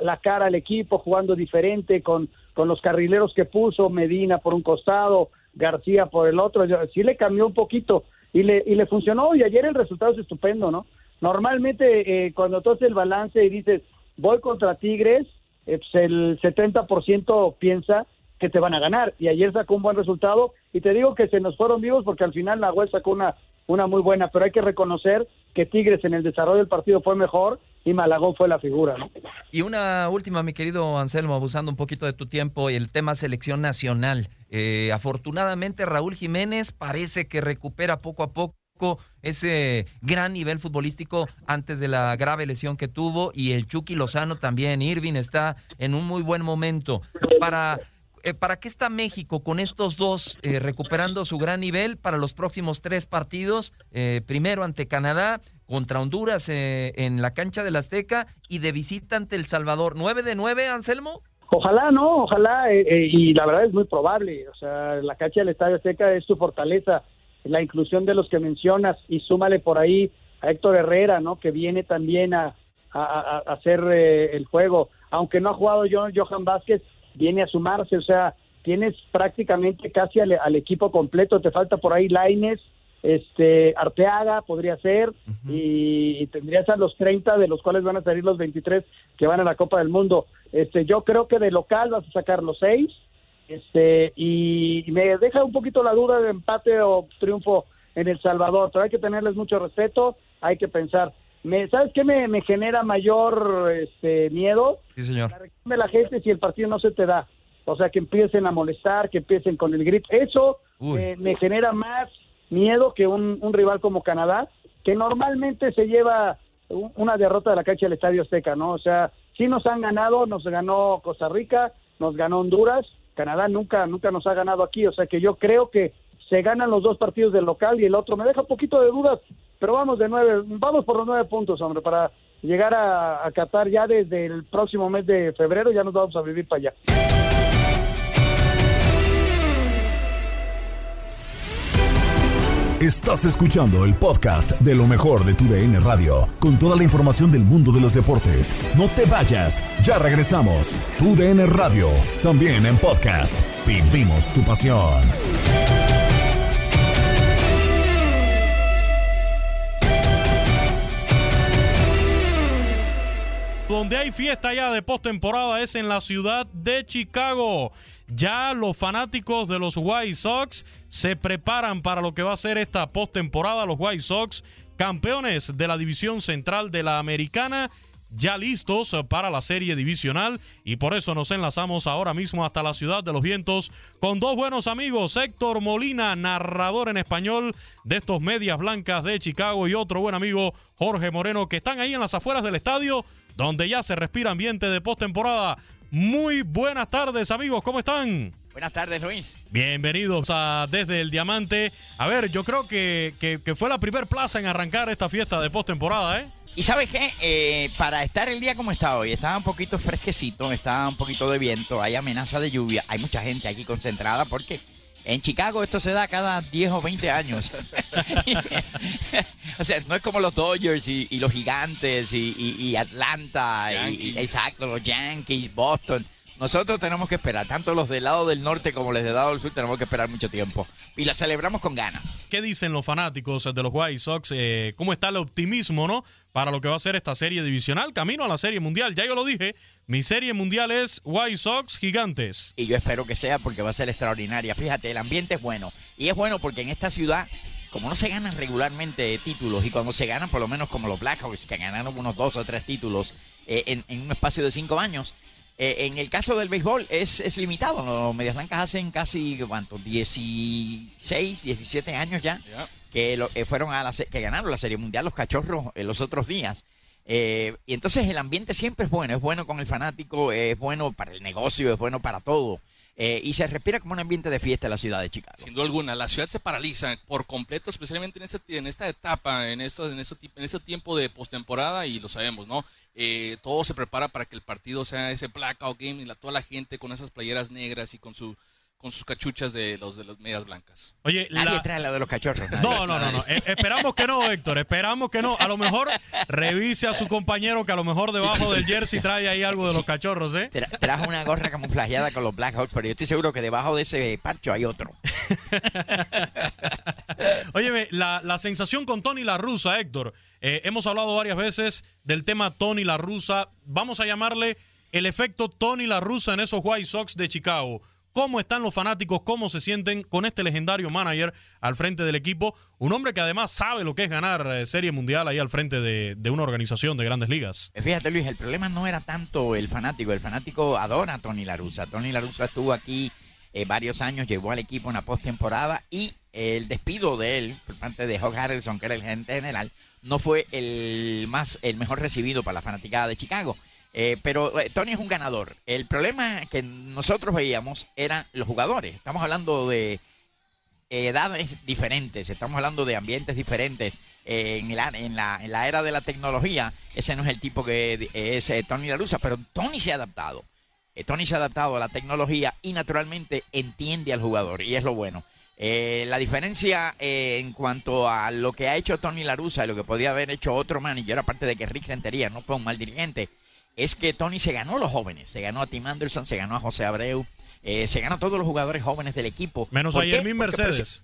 la cara al equipo jugando diferente con, con los carrileros que puso, Medina por un costado, García por el otro, sí le cambió un poquito y le, y le funcionó y ayer el resultado es estupendo, ¿no? Normalmente eh, cuando tú haces el balance y dices voy contra Tigres, eh, pues el 70% piensa que te van a ganar y ayer sacó un buen resultado y te digo que se nos fueron vivos porque al final la web sacó una una muy buena, pero hay que reconocer que Tigres en el desarrollo del partido fue mejor y Malagón fue la figura, ¿no? Y una última, mi querido Anselmo, abusando un poquito de tu tiempo, el tema selección nacional. Eh, afortunadamente Raúl Jiménez parece que recupera poco a poco ese gran nivel futbolístico antes de la grave lesión que tuvo y el Chucky Lozano también, Irving está en un muy buen momento. Para eh, ¿para qué está México con estos dos eh, recuperando su gran nivel para los próximos tres partidos? Eh, primero ante Canadá, contra Honduras en la cancha del Azteca y de visita ante El Salvador. ¿Nueve de nueve, Anselmo? Ojalá, no, ojalá, y la verdad es muy probable. O sea, la cancha del Estadio Azteca es su fortaleza, la inclusión de los que mencionas y súmale por ahí a Héctor Herrera, ¿no? Que viene también a, hacer el juego. Aunque no ha jugado Johan Vázquez, viene a sumarse, o sea, tienes prácticamente casi al, equipo completo, te falta por ahí Laines, este Arteaga podría ser y, tendrías a los 30 de los cuales van a salir los 23 que van a la Copa del Mundo. Este yo creo que de local vas a sacar los seis. Este y, me deja un poquito la duda de empate o triunfo en El Salvador, pero hay que tenerles mucho respeto, hay que pensar. Me, ¿Sabes qué me, me genera mayor este, miedo? Sí, señor. La de la gente si el partido no se te da. O sea, que empiecen a molestar, que empiecen con el grito. Eso eh, me genera más miedo que un, un, rival como Canadá, que normalmente se lleva una derrota de la cancha del Estadio Azteca, ¿no? O sea, sí nos han ganado, nos ganó Costa Rica, nos ganó Honduras, Canadá nunca, nunca nos ha ganado aquí. O sea, que yo creo que se ganan los dos partidos del local y el otro me deja un poquito de dudas pero vamos de nueve, vamos por los nueve puntos, hombre, para llegar a, Qatar ya desde el próximo mes de febrero, ya nos vamos a vivir para allá. Estás escuchando el podcast de lo mejor de tu DN Radio, con toda la información del mundo de los deportes. No te vayas, ya regresamos. Tu DN Radio, también en podcast. Vivimos tu pasión. Donde hay fiesta ya de postemporada es en la ciudad de Chicago. Ya los fanáticos de los White Sox se preparan para lo que va a ser esta postemporada. Los White Sox, campeones de la división central de la americana, ya listos para la serie divisional y por eso nos enlazamos ahora mismo hasta la ciudad de los vientos con dos buenos amigos, Héctor Molina, narrador en español de estos medias blancas de Chicago y otro buen amigo Jorge Moreno que están ahí en las afueras del estadio donde ya se respira ambiente de postemporada. Muy buenas tardes, amigos, ¿cómo están? Buenas tardes, Luis. Bienvenidos a Desde el Diamante. A ver, yo creo que, que, fue la primer plaza en arrancar esta fiesta de postemporada, ¿eh? Y sabes qué, eh, para estar el día como está hoy, estaba un poquito fresquecito, estaba un poquito de viento, hay amenaza de lluvia, hay mucha gente aquí concentrada porque en Chicago esto se da cada 10 o 20 años. o sea, no es como los Dodgers y, los Gigantes y, Atlanta, y, exacto, los Yankees, Boston. Nosotros tenemos que esperar, tanto los del lado del norte como los del lado del sur tenemos que esperar mucho tiempo. Y la celebramos con ganas. ¿Qué dicen los fanáticos de los White Sox? Eh, ¿Cómo está el optimismo, no? Para lo que va a ser esta serie divisional, camino a la serie mundial. Ya yo lo dije, mi serie mundial es White Sox Gigantes. Y yo espero que sea porque va a ser extraordinaria. Fíjate, el ambiente es bueno. Y es bueno porque en esta ciudad, como no se ganan regularmente títulos, y cuando se ganan, por lo menos como los Blackhawks, que ganaron unos dos o tres títulos eh, en, en un espacio de cinco años, eh, en el caso del béisbol es, es limitado. Los Medias Blancas hacen casi, ¿cuánto? 16, 17 años ya que lo- eh, fueron a la, que ganaron la Serie Mundial los cachorros eh, los otros días. Eh, y entonces el ambiente siempre es bueno, es bueno con el fanático, es bueno para el negocio, es bueno para todo. Eh, y se respira como un ambiente de fiesta en la ciudad de Chicago. Sin duda alguna, la ciudad se paraliza por completo, especialmente en, este, en esta etapa, en, esto, en, este, en ese tiempo de postemporada, y lo sabemos, ¿no? Eh, todo se prepara para que el partido sea ese blackout game y la, toda la gente con esas playeras negras y con su con sus cachuchas de los de las medias blancas. Oye, Nadie la- trae la de los cachorros. nadie. No, no, no, no. Eh, esperamos que no, Héctor. Esperamos que no. A lo mejor revise a su compañero que a lo mejor debajo del jersey trae ahí algo de los cachorros, ¿eh? Tra- trajo una gorra camuflajeada con los Blackhawks, pero yo estoy seguro que debajo de ese parcho hay otro. La, sensación con Tony La Russa, Héctor. eh, hemos hablado varias veces del tema Tony La Russa. Vamos a llamarle el efecto Tony La Russa en esos White Sox de Chicago. ¿Cómo están los fanáticos? ¿Cómo se sienten con este legendario manager al frente del equipo? Un hombre que además sabe lo que es ganar eh, Serie Mundial ahí al frente de, una organización de grandes ligas. Fíjate Luis, el problema no era tanto el fanático, el fanático adora a Tony Larusa. Tony Larusa estuvo aquí eh, varios años, llevó al equipo en la postemporada y el despido de él por parte de Hawk Harrelson, que era el gerente general, no fue el más el mejor recibido para la fanaticada de Chicago. Eh, pero eh, Tony es un ganador. El problema que nosotros veíamos eran los jugadores. Estamos hablando de edades diferentes, estamos hablando de ambientes diferentes. En, la, en, la, en la era de la tecnología, ese no es el tipo que es Tony La Russa, pero Tony se ha adaptado. Eh, Tony se ha adaptado a la tecnología y naturalmente entiende al jugador, y es lo bueno. Eh, la diferencia eh, en cuanto a lo que ha hecho Tony La Russa y lo que podía haber hecho otro manager, aparte de que Rick Rentería no fue un mal dirigente, es que Tony se ganó a los jóvenes. Se ganó a Tim Anderson, se ganó a José Abreu, eh, se ganó a todos los jugadores jóvenes del equipo. Menos ¿Por a Porque Mercedes.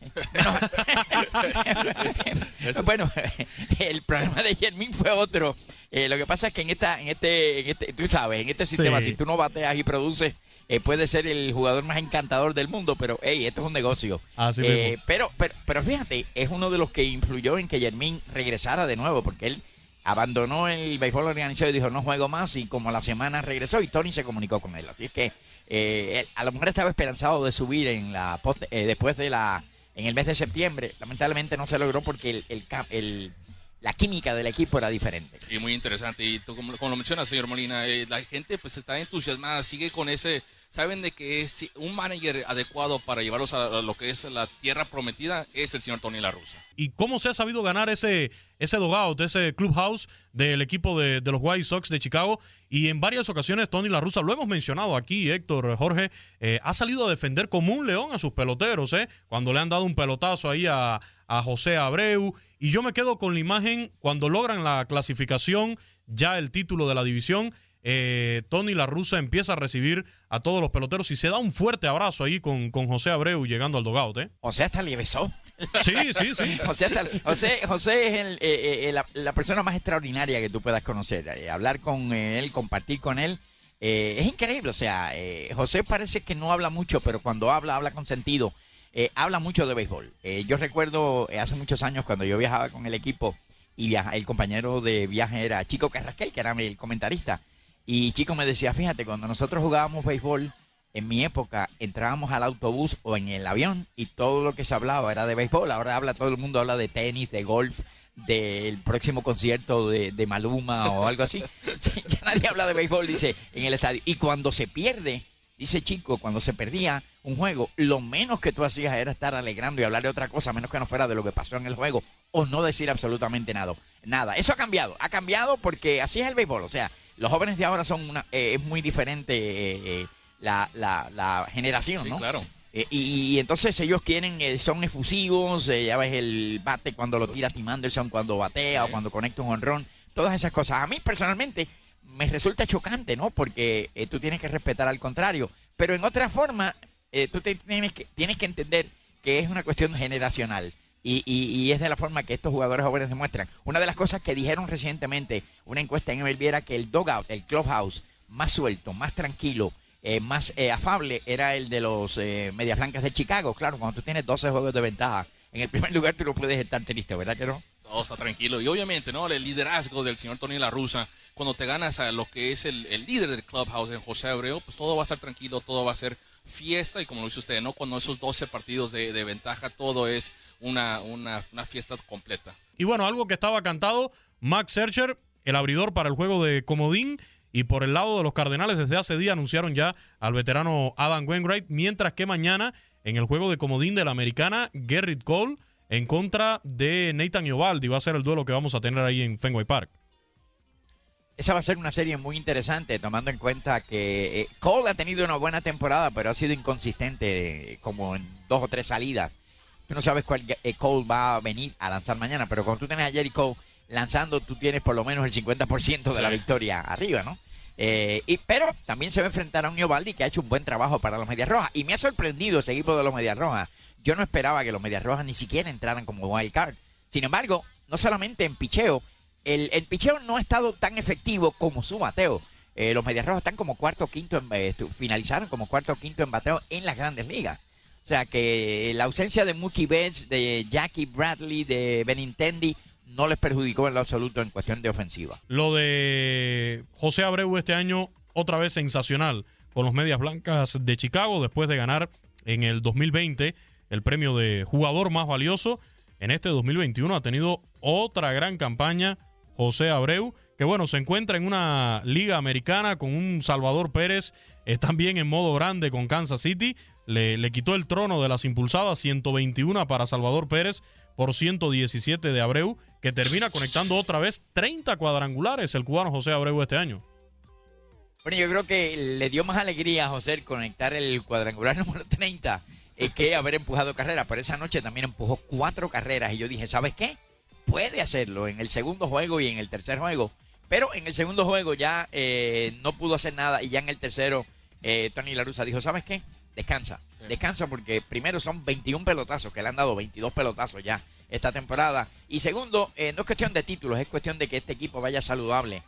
bueno, el problema de Jermín fue otro. Eh, lo que pasa es que en esta, en este, en este, tú sabes, en este sistema, Sí. si tú no bateas y produces, eh, puede ser el jugador más encantador del mundo, pero hey, esto es un negocio. Así Eh, pero, pero, pero fíjate, es uno de los que influyó en que Jermín regresara de nuevo, porque él abandonó el béisbol organizado y dijo no juego más y como a la semana regresó y Tony se comunicó con él. Así es que eh, él a lo mejor estaba esperanzado de subir en la post- eh, después de la en el mes de septiembre. Lamentablemente no se logró porque el, el, el- la química del equipo era diferente. Sí, muy interesante. Y como lo menciona, señor Molina, eh, la gente pues está entusiasmada, sigue con ese, saben de que es un manager adecuado para llevarlos a, a lo que es la tierra prometida es el señor Tony La Russa. ¿Y cómo se ha sabido ganar ese, ese dogout, ese clubhouse del equipo de, de los White Sox de Chicago? Y en varias ocasiones Tony La Russa, lo hemos mencionado aquí, Héctor, Jorge, eh, ha salido a defender como un león a sus peloteros, ¿eh? Cuando le han dado un pelotazo ahí a, a José Abreu. Y yo me quedo con la imagen cuando logran la clasificación, ya el título de la división. Eh, Tony La Russa empieza a recibir a todos los peloteros y se da un fuerte abrazo ahí con, con José Abreu llegando al dogout, ¿eh? O sea, hasta le besó. Sí, sí, sí. José, hasta- José, José es el, eh, eh, la, la persona más extraordinaria que tú puedas conocer. Eh, hablar con él, compartir con él, eh, es increíble. O sea, eh, José parece que no habla mucho, pero cuando habla, habla con sentido. Eh, habla mucho de béisbol. Eh, yo recuerdo eh, hace muchos años cuando yo viajaba con el equipo y viaja, el compañero de viaje era Chico Carrasquel, que era el comentarista. Y Chico me decía, fíjate, cuando nosotros jugábamos béisbol, en mi época entrábamos al autobús o en el avión y todo lo que se hablaba era de béisbol. Ahora habla todo el mundo habla de tenis, de golf, del próximo concierto de, de Maluma o algo así. Sí, ya nadie habla de béisbol, dice, en el estadio. Y cuando se pierde, dice Chico, cuando se perdía un juego, lo menos que tú hacías era estar alegrando y hablar de otra cosa, menos que no fuera de lo que pasó en el juego, o no decir absolutamente nada. Nada. Eso ha cambiado. Ha cambiado porque así es el béisbol. O sea, los jóvenes de ahora son una, eh, es muy diferente eh, eh, la, la, la generación, Sí, ¿no? claro. Eh, y, y entonces ellos quieren, eh, son efusivos, ya ves el bate cuando lo tira Tim Anderson, cuando batea o cuando conecta un honrón, todas esas cosas. A mí personalmente me resulta chocante, ¿no? Porque tú tienes que respetar al contrario. Pero en otra forma, eh, tú te tienes, que, tienes que entender que es una cuestión generacional. Y, y- es de la forma que estos jugadores jóvenes demuestran. Una de las cosas que dijeron recientemente, una encuesta en MLB, era que el dugout, el clubhouse, más suelto, más tranquilo, eh, más eh, afable, era el de los eh, Medias Blancas de Chicago. Claro, cuando tú tienes 12 juegos de ventaja, en el primer lugar tú no puedes estar triste, ¿verdad que no? Todo está tranquilo. Y obviamente, ¿no? El liderazgo del señor Tony La Russa, cuando te ganas a lo que es el, el líder del clubhouse en José Abreu, pues todo va a estar tranquilo, todo va a ser fiesta. Y como lo dice usted, ¿no? Cuando esos 12 partidos de, ventaja, todo es una, una, una fiesta completa. Y bueno, algo que estaba cantado, Max Scherzer, el abridor para el juego de Comodín. Y por el lado de los Cardenales, desde hace día anunciaron ya al veterano Adam Wainwright, mientras que mañana en el juego de Comodín de la Americana, Gerrit Cole en contra de Nathan Iovaldi. Va a ser el duelo que vamos a tener ahí en Fenway Park. Esa va a ser una serie muy interesante, tomando en cuenta que eh, Cole ha tenido una buena temporada, pero ha sido inconsistente, eh, como en dos o tres salidas. Tú no sabes cuál eh, Cole va a venir a lanzar mañana, pero cuando tú tienes a Jerry Cole lanzando, tú tienes por lo menos el 50% de la victoria arriba, ¿no? Eh, y, pero también se va a enfrentar a un Iovaldi que ha hecho un buen trabajo para los Medias Rojas. Y me ha sorprendido ese equipo de los Medias Rojas. Yo no esperaba que los Medias Rojas ni siquiera entraran como wild card. Sin embargo, no solamente en picheo, el, el picheo no ha estado tan efectivo como su bateo. Eh, los Medias Rojas están como cuarto o quinto, en, eh, finalizaron como cuarto o quinto en bateo en las grandes ligas. O sea que la ausencia de Mookie Betts, de Jackie Bradley, de Benintendi, no les perjudicó en lo absoluto en cuestión de ofensiva. Lo de José Abreu este año, otra vez sensacional, con los Medias Blancas de Chicago, después de ganar en el 2020 el premio de jugador más valioso. En este 2021 ha tenido otra gran campaña José Abreu, que bueno, se encuentra en una liga americana con un Salvador Pérez, eh, también en modo grande con Kansas City. Le, quitó el trono de las impulsadas, 121 para Salvador Pérez por 117 de Abreu, que termina conectando otra vez 30 cuadrangulares el cubano José Abreu este año. Bueno, yo creo que le dio más alegría a José conectar el cuadrangular número 30 eh, que haber empujado carreras. Pero esa noche también empujó cuatro carreras y yo dije, ¿sabes qué? Puede hacerlo en el segundo juego y en el tercer juego. Pero en el segundo juego ya eh, no pudo hacer nada y ya en el tercero eh, Tony Larusa dijo, ¿sabes qué? Descansa. Descansa porque primero son 21 pelotazos, que le han dado 22 pelotazos ya esta temporada. Y segundo, eh, no es cuestión de títulos, es cuestión de que este equipo vaya saludable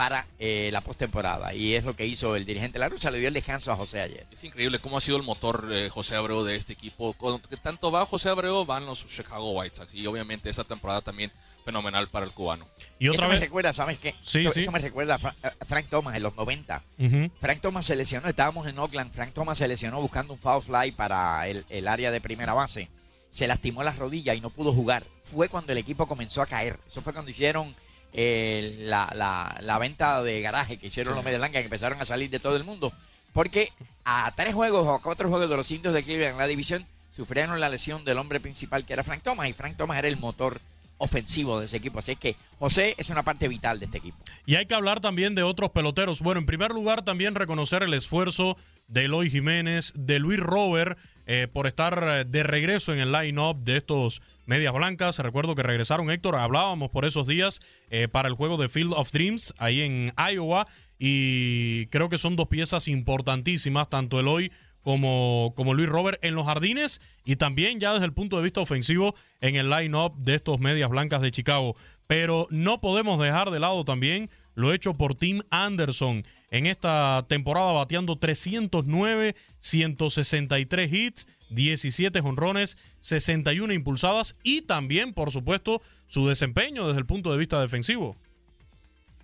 para eh, la postemporada. Y es lo que hizo el dirigente Larusa, le dio el descanso a José ayer. Es increíble cómo ha sido el motor eh, José Abreu de este equipo. Cuando que tanto va José Abreu, van los Chicago White Sox. Y obviamente esa temporada también fenomenal para el cubano. Y otra esto me vez- recuerda, ¿sabes qué? Sí, esto, sí. esto me recuerda a, Fra- a Frank Thomas en los 90. Ujú. Frank Thomas se lesionó, estábamos en Oakland, Frank Thomas se lesionó buscando un foul fly para el, el área de primera base. Se lastimó las rodillas y no pudo jugar. Fue cuando el equipo comenzó a caer. Eso fue cuando hicieron eh, la, la- la venta de garaje que hicieron Sí. los Medias Blancas, que empezaron a salir de todo el mundo. Porque a tres juegos o a cuatro juegos de los indios de Cleveland en la división sufrieron la lesión del hombre principal que era Frank Thomas y Frank Thomas era el motor ofensivo de ese equipo. Así que José es una parte vital de este equipo. Y hay que hablar también de otros peloteros. Bueno, en primer lugar, también reconocer el esfuerzo de Eloy Jiménez, de Luis Robert, eh, por estar eh, de regreso en el line-up de estos Medias Blancas. Recuerdo que regresaron, Héctor, hablábamos por esos días eh, para el juego de Field of Dreams ahí en Iowa. Y creo que son dos piezas importantísimas, tanto Eloy como, como Luis Robert en los jardines y también ya desde el punto de vista ofensivo en el line-up de estos Medias Blancas de Chicago. Pero no podemos dejar de lado también lo hecho por Tim Anderson en esta temporada bateando 309, 163 hits, 17 jonrones, 61 impulsadas y también, por supuesto, su desempeño desde el punto de vista defensivo.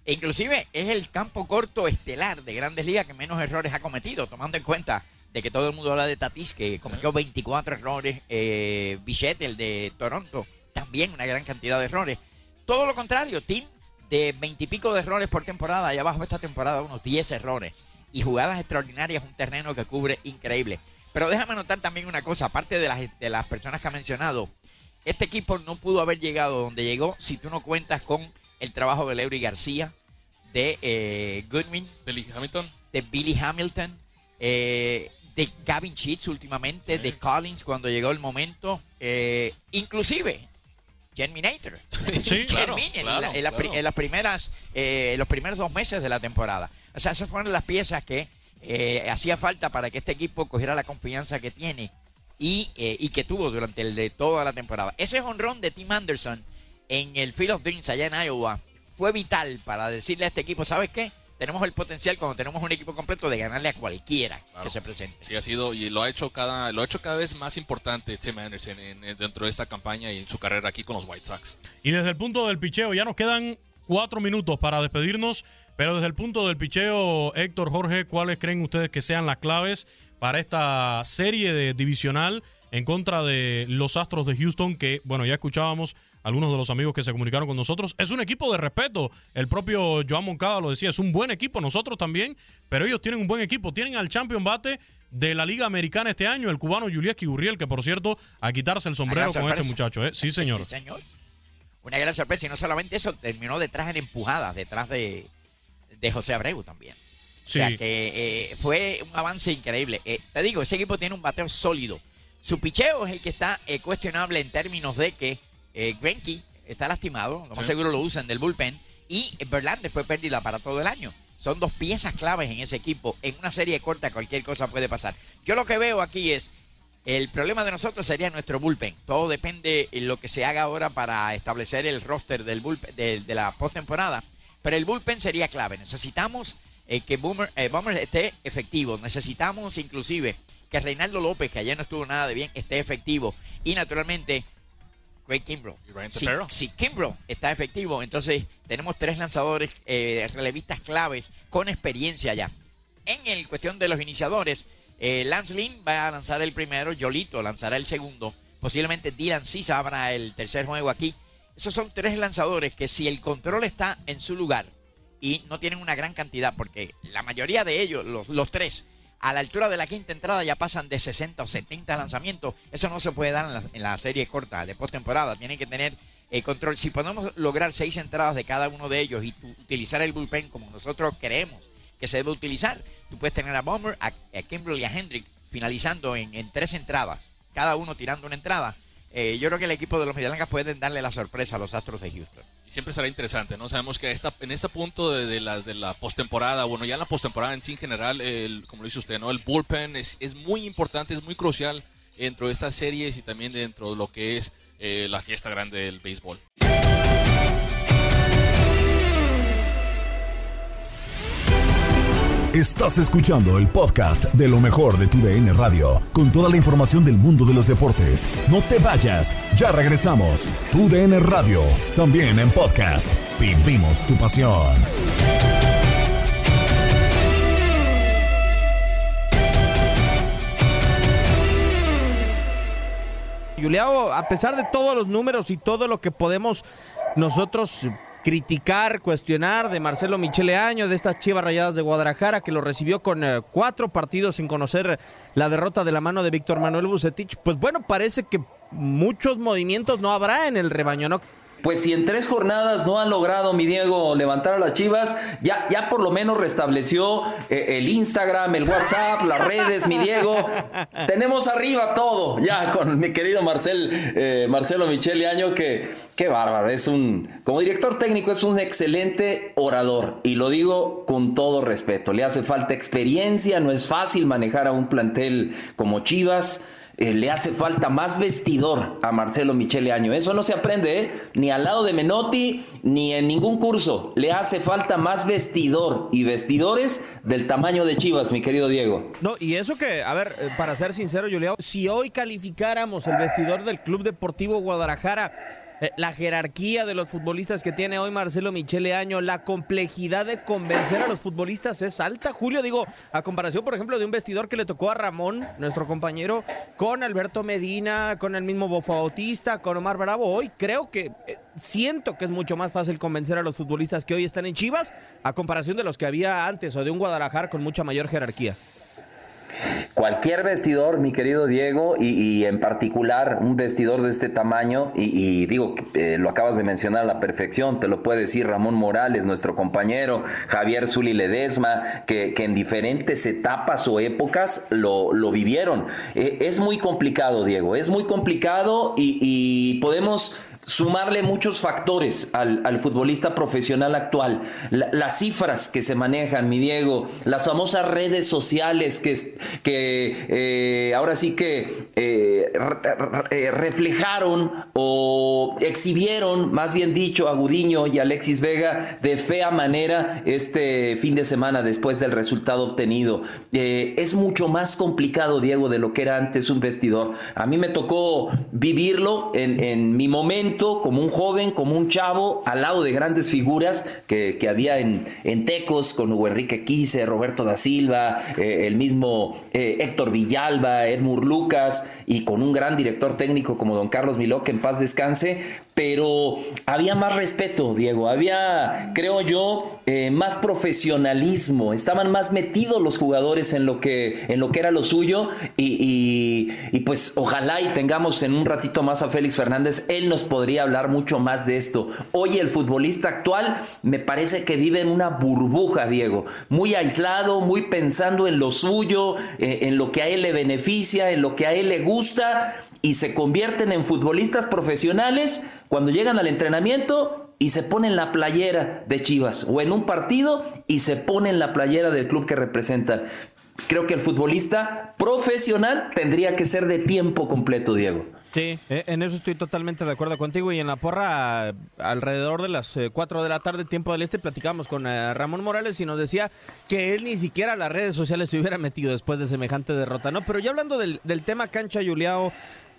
E inclusive es el campo corto estelar de Grandes Ligas que menos errores ha cometido, tomando en cuenta de que todo el mundo habla de Tatis, que cometió 24 errores, eh, Bichette, el de Toronto, también una gran cantidad de errores. Todo lo contrario, Tim, de 20 y pico de errores por temporada, allá abajo esta temporada unos 10 errores. Y jugadas extraordinarias, un terreno que cubre increíble. Pero déjame anotar también una cosa, aparte de las, de las personas que ha mencionado, este equipo no pudo haber llegado donde llegó si tú no cuentas con el trabajo de Leury García, de eh, Goodwin, Billy Hamilton, de Billy Hamilton, eh, de Gavin Sheets últimamente, de Collins cuando llegó el momento, eh, inclusive Germinator. Sí, claro, Germine en la- en, la pri- claro. en las primeras, eh, los primeros dos meses de la temporada. O sea, esas fueron las piezas que eh, hacía falta para que este equipo cogiera la confianza que tiene y, eh, y que tuvo durante el de toda la temporada. Ese honrón de Tim Anderson en el Field of Dreams allá en Iowa fue vital para decirle a este equipo, ¿sabes qué? Tenemos el potencial cuando tenemos un equipo completo de ganarle a cualquiera que se presente. Sí, ha sido y lo ha hecho cada lo ha hecho cada vez más importante Tim Anderson en- en- dentro de esta campaña y en su carrera aquí con los White Sox. Y desde el punto del picheo, ya nos quedan cuatro minutos para despedirnos, pero desde el punto del picheo, Héctor, Jorge, ¿cuáles creen ustedes que sean las claves para esta serie de divisional en contra de los Astros de Houston? Que, bueno, ya escuchábamos algunos de los amigos que se comunicaron con nosotros. Es un equipo de respeto. El propio Joan Moncada lo decía, es un buen equipo, nosotros también, pero ellos tienen un buen equipo. Tienen al champion bate de la Liga Americana este año, el cubano Julieski Gurriel, que por cierto, a quitarse el sombrero con este muchacho. ¿eh? Sí, señor. Sí, señor. Una gran sorpresa. Y no solamente eso, terminó detrás en empujadas, detrás de, de José Abreu también. Sí. O sea que eh, fue un avance increíble. Eh, te digo, ese equipo tiene un bateo sólido. Su picheo es el que está eh, cuestionable en términos de que eh, Greinke está lastimado, lo más Sí. seguro lo usan del bullpen, y Verlander fue pérdida para todo el año. Son dos piezas claves en ese equipo. En una serie corta cualquier cosa puede pasar. Yo lo que veo aquí es el problema de nosotros sería nuestro bullpen. Todo depende de lo que se haga ahora para establecer el roster del bullpen, de, de la postemporada. Pero el bullpen sería clave. Necesitamos eh, que Boomer, eh, esté efectivo. Necesitamos inclusive que Reinaldo López, que ayer no estuvo nada de bien, esté efectivo. Y naturalmente, Craig Kimbrough. Si, Kimbrough está efectivo, entonces tenemos tres lanzadores eh, relevistas claves con experiencia ya. En el cuestión de los iniciadores, eh, Lance Lynn va a lanzar el primero, Yolito lanzará el segundo, posiblemente Dylan Sisa abra el tercer juego aquí. Esos son tres lanzadores que si el control está en su lugar y no tienen una gran cantidad, porque la mayoría de ellos, los, los tres, a la altura de la quinta entrada ya pasan de 60 o 70 lanzamientos. Eso no se puede dar en la, serie corta de postemporada. Tienen que tener eh, control. Si podemos lograr seis entradas de cada uno de ellos y utilizar el bullpen como nosotros creemos que se debe utilizar, tú puedes tener a Bomber, a, Kimbrel y a Hendrick finalizando en, en tres entradas, cada uno tirando una entrada. Eh, yo creo que el equipo de los Medialancas pueden darle la sorpresa a los Astros de Houston. Y siempre será interesante, ¿no? Sabemos que esta, en este punto de, de la, postemporada, bueno, ya en la postemporada en sí en general, el, como lo dice usted, ¿no? El bullpen es, es muy importante, es muy crucial dentro de estas series y también dentro de lo que es eh, la fiesta grande del béisbol. Estás escuchando el podcast de lo mejor de tu DN Radio, con toda la información del mundo de los deportes. No te vayas, ya regresamos. Tu DN Radio, también en podcast. Vivimos tu pasión. Juliao, a pesar de todos los números y todo lo que podemos nosotros criticar, cuestionar de Marcelo Michele Año, de estas Chivas Rayadas de Guadalajara, que lo recibió con eh, cuatro partidos sin conocer la derrota de la mano de Víctor Manuel Bucetich, pues bueno, parece que muchos movimientos no habrá en el rebaño, ¿no? Pues si en tres jornadas no han logrado, mi Diego, levantar a las Chivas, ya, ya por lo menos restableció eh, el Instagram, el WhatsApp, las redes, mi Diego. Tenemos arriba todo, ya con mi querido eh, Marcelo Michele Año, que qué bárbaro, es un, como director técnico, es un excelente orador. Y lo digo con todo respeto. Le hace falta experiencia, no es fácil manejar a un plantel como Chivas. Eh, le hace falta más vestidor a Marcelo Michele Año. Eso no se aprende, ¿eh? Ni al lado de Menotti, ni en ningún curso. Le hace falta más vestidor y vestidores del tamaño de Chivas, mi querido Diego. No, y eso que, a ver, eh, para ser sincero, Juliao, si hoy calificáramos el vestidor del Club Deportivo Guadalajara, la jerarquía de los futbolistas que tiene hoy Marcelo Michele Año, la complejidad de convencer a los futbolistas es alta, Julio, digo, a comparación, por ejemplo, de un vestidor que le tocó a Ramón, nuestro compañero, con Alberto Medina, con el mismo Bofo Bautista, con Omar Bravo, hoy creo que eh, siento que es mucho más fácil convencer a los futbolistas que hoy están en Chivas a comparación de los que había antes o de un Guadalajara con mucha mayor jerarquía. Cualquier vestidor, mi querido Diego, y, en particular un vestidor de este tamaño, y, digo, eh, lo acabas de mencionar a la perfección, te lo puede decir Ramón Morales, nuestro compañero, Javier Zuli Ledesma, que, en diferentes etapas o épocas lo, lo vivieron. Eh, es muy complicado, Diego, es muy complicado y podemos sumarle muchos factores al, al futbolista profesional actual. La- las cifras que se manejan, mi Diego, las famosas redes sociales que, que eh, ahora sí que eh, eh, reflejaron o exhibieron, más bien dicho, a Gudiño y Alexis Vega de fea manera este fin de semana después del resultado obtenido. Es mucho más complicado, Diego, de lo que era antes un vestidor. A mí me tocó vivirlo en, en mi momento como un joven, como un chavo, al lado de grandes figuras que, había en, en Tecos, con Hugo Enrique Quise, Roberto da Silva, eh, el mismo eh, Héctor Villalba, Edmur Lucas, y con un gran director técnico como don Carlos Miló, que en paz descanse, pero había más respeto, Diego, había, creo yo, eh, más profesionalismo, estaban más metidos los jugadores en lo que, en lo que era lo suyo. Y, y- y pues ojalá y tengamos en un ratito más a Félix Fernández, él nos podría hablar mucho más de esto. Hoy el futbolista actual me parece que vive en una burbuja, Diego, muy aislado, muy pensando en lo suyo, eh, en lo que a él le beneficia, en lo que a él le gusta y se convierten en futbolistas profesionales cuando llegan al entrenamiento y se ponen la playera de Chivas o en un partido y se ponen la playera del club que representan. Creo que el futbolista profesional tendría que ser de tiempo completo, Diego. Sí, eh, en eso estoy totalmente de acuerdo contigo. Y en la porra, alrededor de las 4 de la tarde, tiempo del este, platicamos con eh, Ramón Morales y nos decía que él ni siquiera a las redes sociales se hubiera metido después de semejante derrota, ¿no? Pero ya hablando del, del tema cancha, Juliao,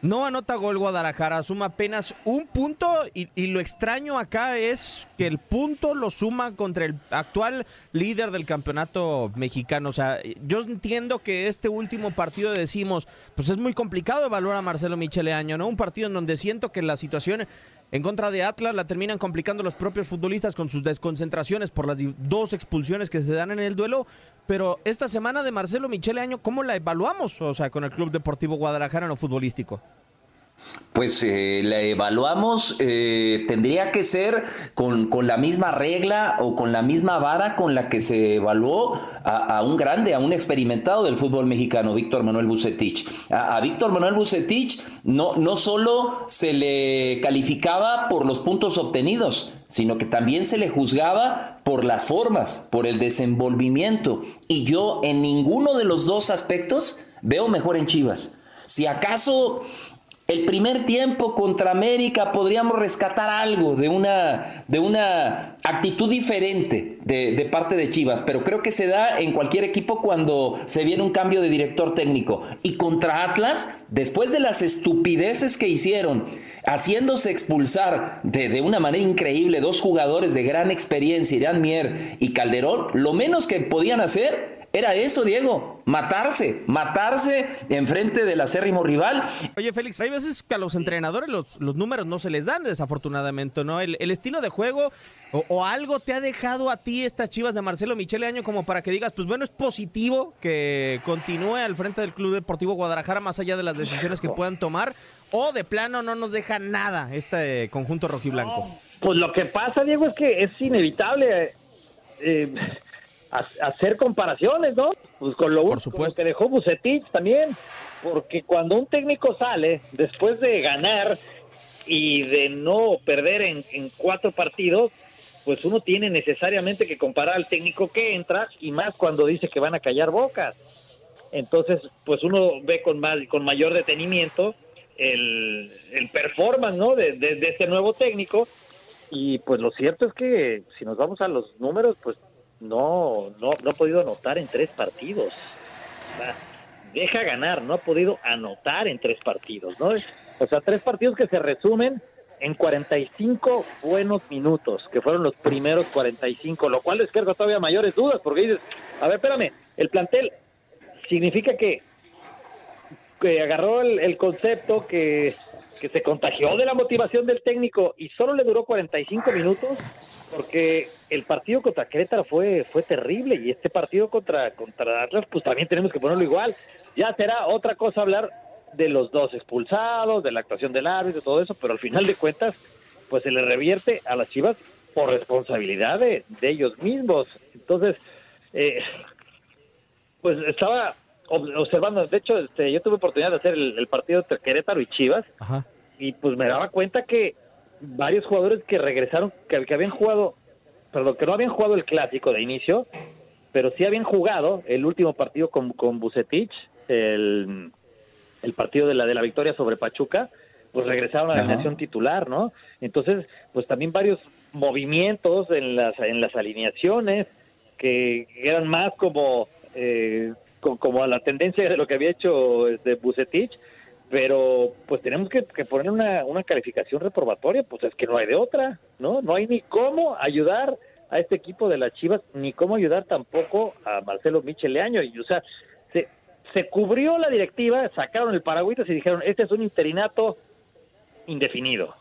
no anota gol Guadalajara, suma apenas un punto y, lo extraño acá es que el punto lo suma contra el actual líder del campeonato mexicano. O sea, yo entiendo que este último partido decimos, pues es muy complicado evaluar a Marcelo Michele Año, ¿no? Un partido en donde siento que la situación en contra de Atlas la terminan complicando los propios futbolistas con sus desconcentraciones por las dos expulsiones que se dan en el duelo. Pero esta semana de Marcelo Michele Año, ¿cómo la evaluamos? O sea, con el Club Deportivo Guadalajara en futbolístico. Pues eh, la evaluamos, eh, tendría que ser con, con la misma regla o con la misma vara con la que se evaluó a, un grande, a un experimentado del fútbol mexicano, Víctor Manuel Bucetich. A, a Víctor Manuel Bucetich no, no solo se le calificaba por los puntos obtenidos, sino que también se le juzgaba por las formas, por el desenvolvimiento. Y yo en ninguno de los dos aspectos veo mejor en Chivas. Si acaso el primer tiempo contra América podríamos rescatar algo de una, de una actitud diferente de, parte de Chivas, pero creo que se da en cualquier equipo cuando se viene un cambio de director técnico. Y contra Atlas, después de las estupideces que hicieron, haciéndose expulsar de, de una manera increíble dos jugadores de gran experiencia, Irán Mier y Calderón, lo menos que podían hacer era eso, Diego, matarse, matarse enfrente del acérrimo rival. Oye, Félix, hay veces que a los entrenadores los, los números no se les dan, desafortunadamente, ¿no? El, el estilo de juego o, o algo te ha dejado a ti estas chivas de Marcelo Michele Año como para que digas, pues bueno, es positivo que continúe al frente del Club Deportivo Guadalajara más allá de las decisiones que puedan tomar, o de plano no nos deja nada este conjunto rojiblanco. Pues lo que pasa, Diego, es que es inevitable eh, ha- hacer comparaciones, ¿no? Pues con lo, con lo que dejó Bucetich también, porque cuando un técnico sale después de ganar y de no perder en, en cuatro partidos, pues uno tiene necesariamente que comparar al técnico que entra y más cuando dice que van a callar bocas. Entonces, pues uno ve con más, con mayor detenimiento el, el performance, ¿no? De, de, de este nuevo técnico. Y pues lo cierto es que si nos vamos a los números, pues no, no, no ha podido anotar en tres partidos. Deja ganar, no ha podido anotar en tres partidos, ¿no? O sea, tres partidos que se resumen en 45 buenos minutos, que fueron los primeros 45, lo cual descarga todavía mayores dudas, porque dices, a ver, espérame, el plantel significa que, que agarró el, el concepto que, que se contagió de la motivación del técnico y solo le duró 45 minutos, porque el partido contra Querétaro fue, fue terrible y este partido contra, contra Atlas, pues también tenemos que ponerlo igual. Ya será otra cosa hablar de los dos expulsados, de la actuación del árbitro, todo eso, pero al final de cuentas, pues se le revierte a las Chivas por responsabilidad de, de ellos mismos. Entonces, eh, pues estaba ob- observando, de hecho, este, yo tuve oportunidad de hacer el, el partido entre Querétaro y Chivas, y pues me daba cuenta que varios jugadores que regresaron, que, que habían jugado, perdón, que no habían jugado el clásico de inicio, pero sí habían jugado el último partido con, con Bucetich, el, el partido de la, de la victoria sobre Pachuca, pues regresaron a la alineación titular, ¿no? Entonces, pues también varios movimientos en las, en las alineaciones que eran más como, eh, co- como a la tendencia de lo que había hecho este, Bucetich, pero pues tenemos que, que poner una, una calificación reprobatoria, pues es que no hay de otra, ¿no? No hay ni cómo ayudar a este equipo de las Chivas, ni cómo ayudar tampoco a Marcelo Micheleaño. Y, o sea, se, se cubrió la directiva, sacaron el paragüitas y dijeron, este es un interinato indefinido,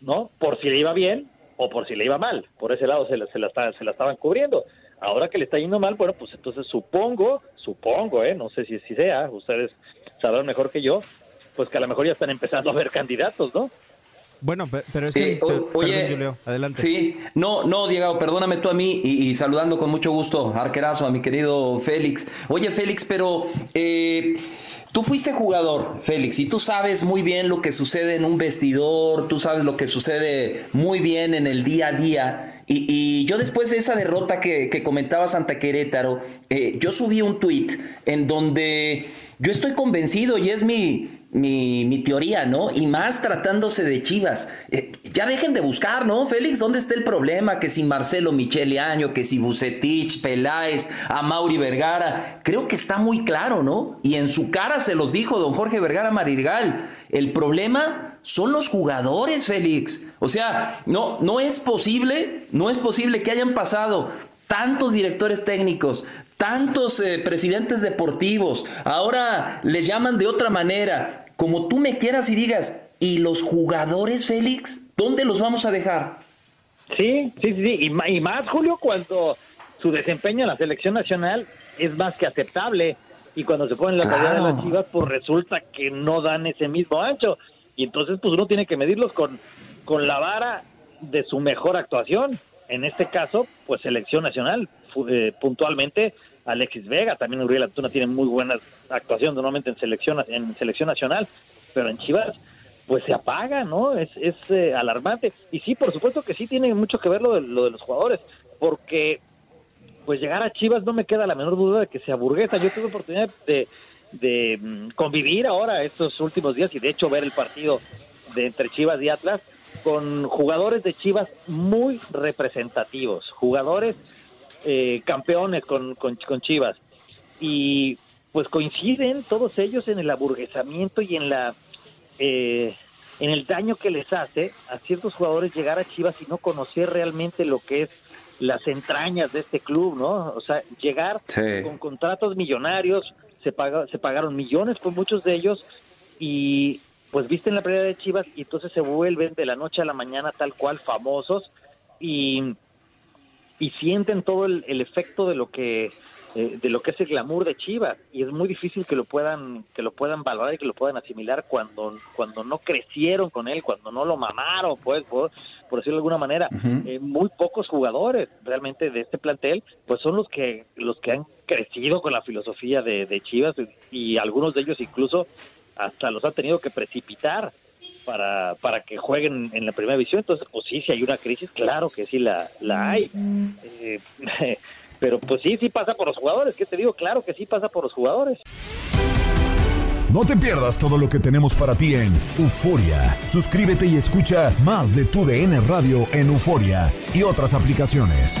¿no? Por si le iba bien o por si le iba mal. Por ese lado se la, se la, se la estaban cubriendo. Ahora que le está yendo mal, bueno, pues entonces supongo, supongo, ¿eh? No sé si, si sea, ustedes sabrán mejor que yo, pues que a lo mejor ya están empezando a ver candidatos, ¿no? Bueno, pe- pero es que... o- perdón, oye, Julio, adelante. Sí, no, no, Diego, perdóname tú a mí y, y saludando con mucho gusto, arquerazo, a mi querido Félix. Oye, Félix, pero eh, tú fuiste jugador, Félix, y tú sabes muy bien lo que sucede en un vestidor, tú sabes lo que sucede muy bien en el día a día. Y, y yo después de esa derrota que, que comentaba Santa Querétaro, eh, yo subí un tuit en donde yo estoy convencido y es mi, mi, mi teoría, ¿no? Y más tratándose de Chivas. Eh, ya dejen de buscar, ¿no? Félix, ¿dónde está el problema? Que si Marcelo Michele Año, que si Bucetich, Peláez, a Mauri Vergara. Creo que está muy claro, ¿no? Y en su cara se los dijo don Jorge Vergara Marigal. El problema son los jugadores, Félix. O sea, no, no es posible, no es posible que hayan pasado tantos directores técnicos, tantos eh, presidentes deportivos, ahora les llaman de otra manera, como tú me quieras y digas, ¿y los jugadores, Félix? ¿Dónde los vamos a dejar? Sí, sí, sí, sí. Y, y más, Julio, cuando su desempeño en la selección nacional es más que aceptable. Y cuando se ponen la tarea de las chivas, pues resulta que no dan ese mismo ancho. Y entonces, pues uno tiene que medirlos con, con la vara de su mejor actuación. En este caso, pues selección nacional. Eh, puntualmente, Alexis Vega, también Uriel Antuna tiene muy buenas actuaciones normalmente en selección, en selección nacional. Pero en Chivas, pues se apaga, ¿no? Es, es eh, alarmante. Y sí, por supuesto que sí tiene mucho que ver lo de, lo de los jugadores, porque pues llegar a Chivas no me queda la menor duda de que se aburguesa. Yo tuve oportunidad de, de mm, convivir ahora estos últimos días y de hecho ver el partido de entre Chivas y Atlas con jugadores de Chivas muy representativos, jugadores eh, campeones con, con, con Chivas. Y pues coinciden todos ellos en el aburguesamiento y en la eh, en el daño que les hace a ciertos jugadores llegar a Chivas y no conocer realmente lo que es las entrañas de este club, ¿no? O sea, llegar Sí. con contratos millonarios, se, paga, se pagaron millones por muchos de ellos y pues visten la primera de Chivas y entonces se vuelven de la noche a la mañana tal cual famosos y, y sienten todo el, el efecto de lo que eh, de lo que es el glamour de Chivas y es muy difícil que lo puedan que lo puedan valorar y que lo puedan asimilar cuando cuando no crecieron con él cuando no lo mamaron pues por, por decirlo de alguna manera. Eh, muy pocos jugadores realmente de este plantel pues son los que los que han crecido con la filosofía de, de Chivas y algunos de ellos incluso hasta los han tenido que precipitar para, para que jueguen en la primera división. Entonces, pues sí, si hay una crisis, claro que sí la, la hay. Eh, pero pues sí, sí pasa por los jugadores. ¿Qué te digo? Claro que sí pasa por los jugadores. No te pierdas todo lo que tenemos para ti en Euforia. Suscríbete y escucha más de tu DN Radio en Euforia y otras aplicaciones.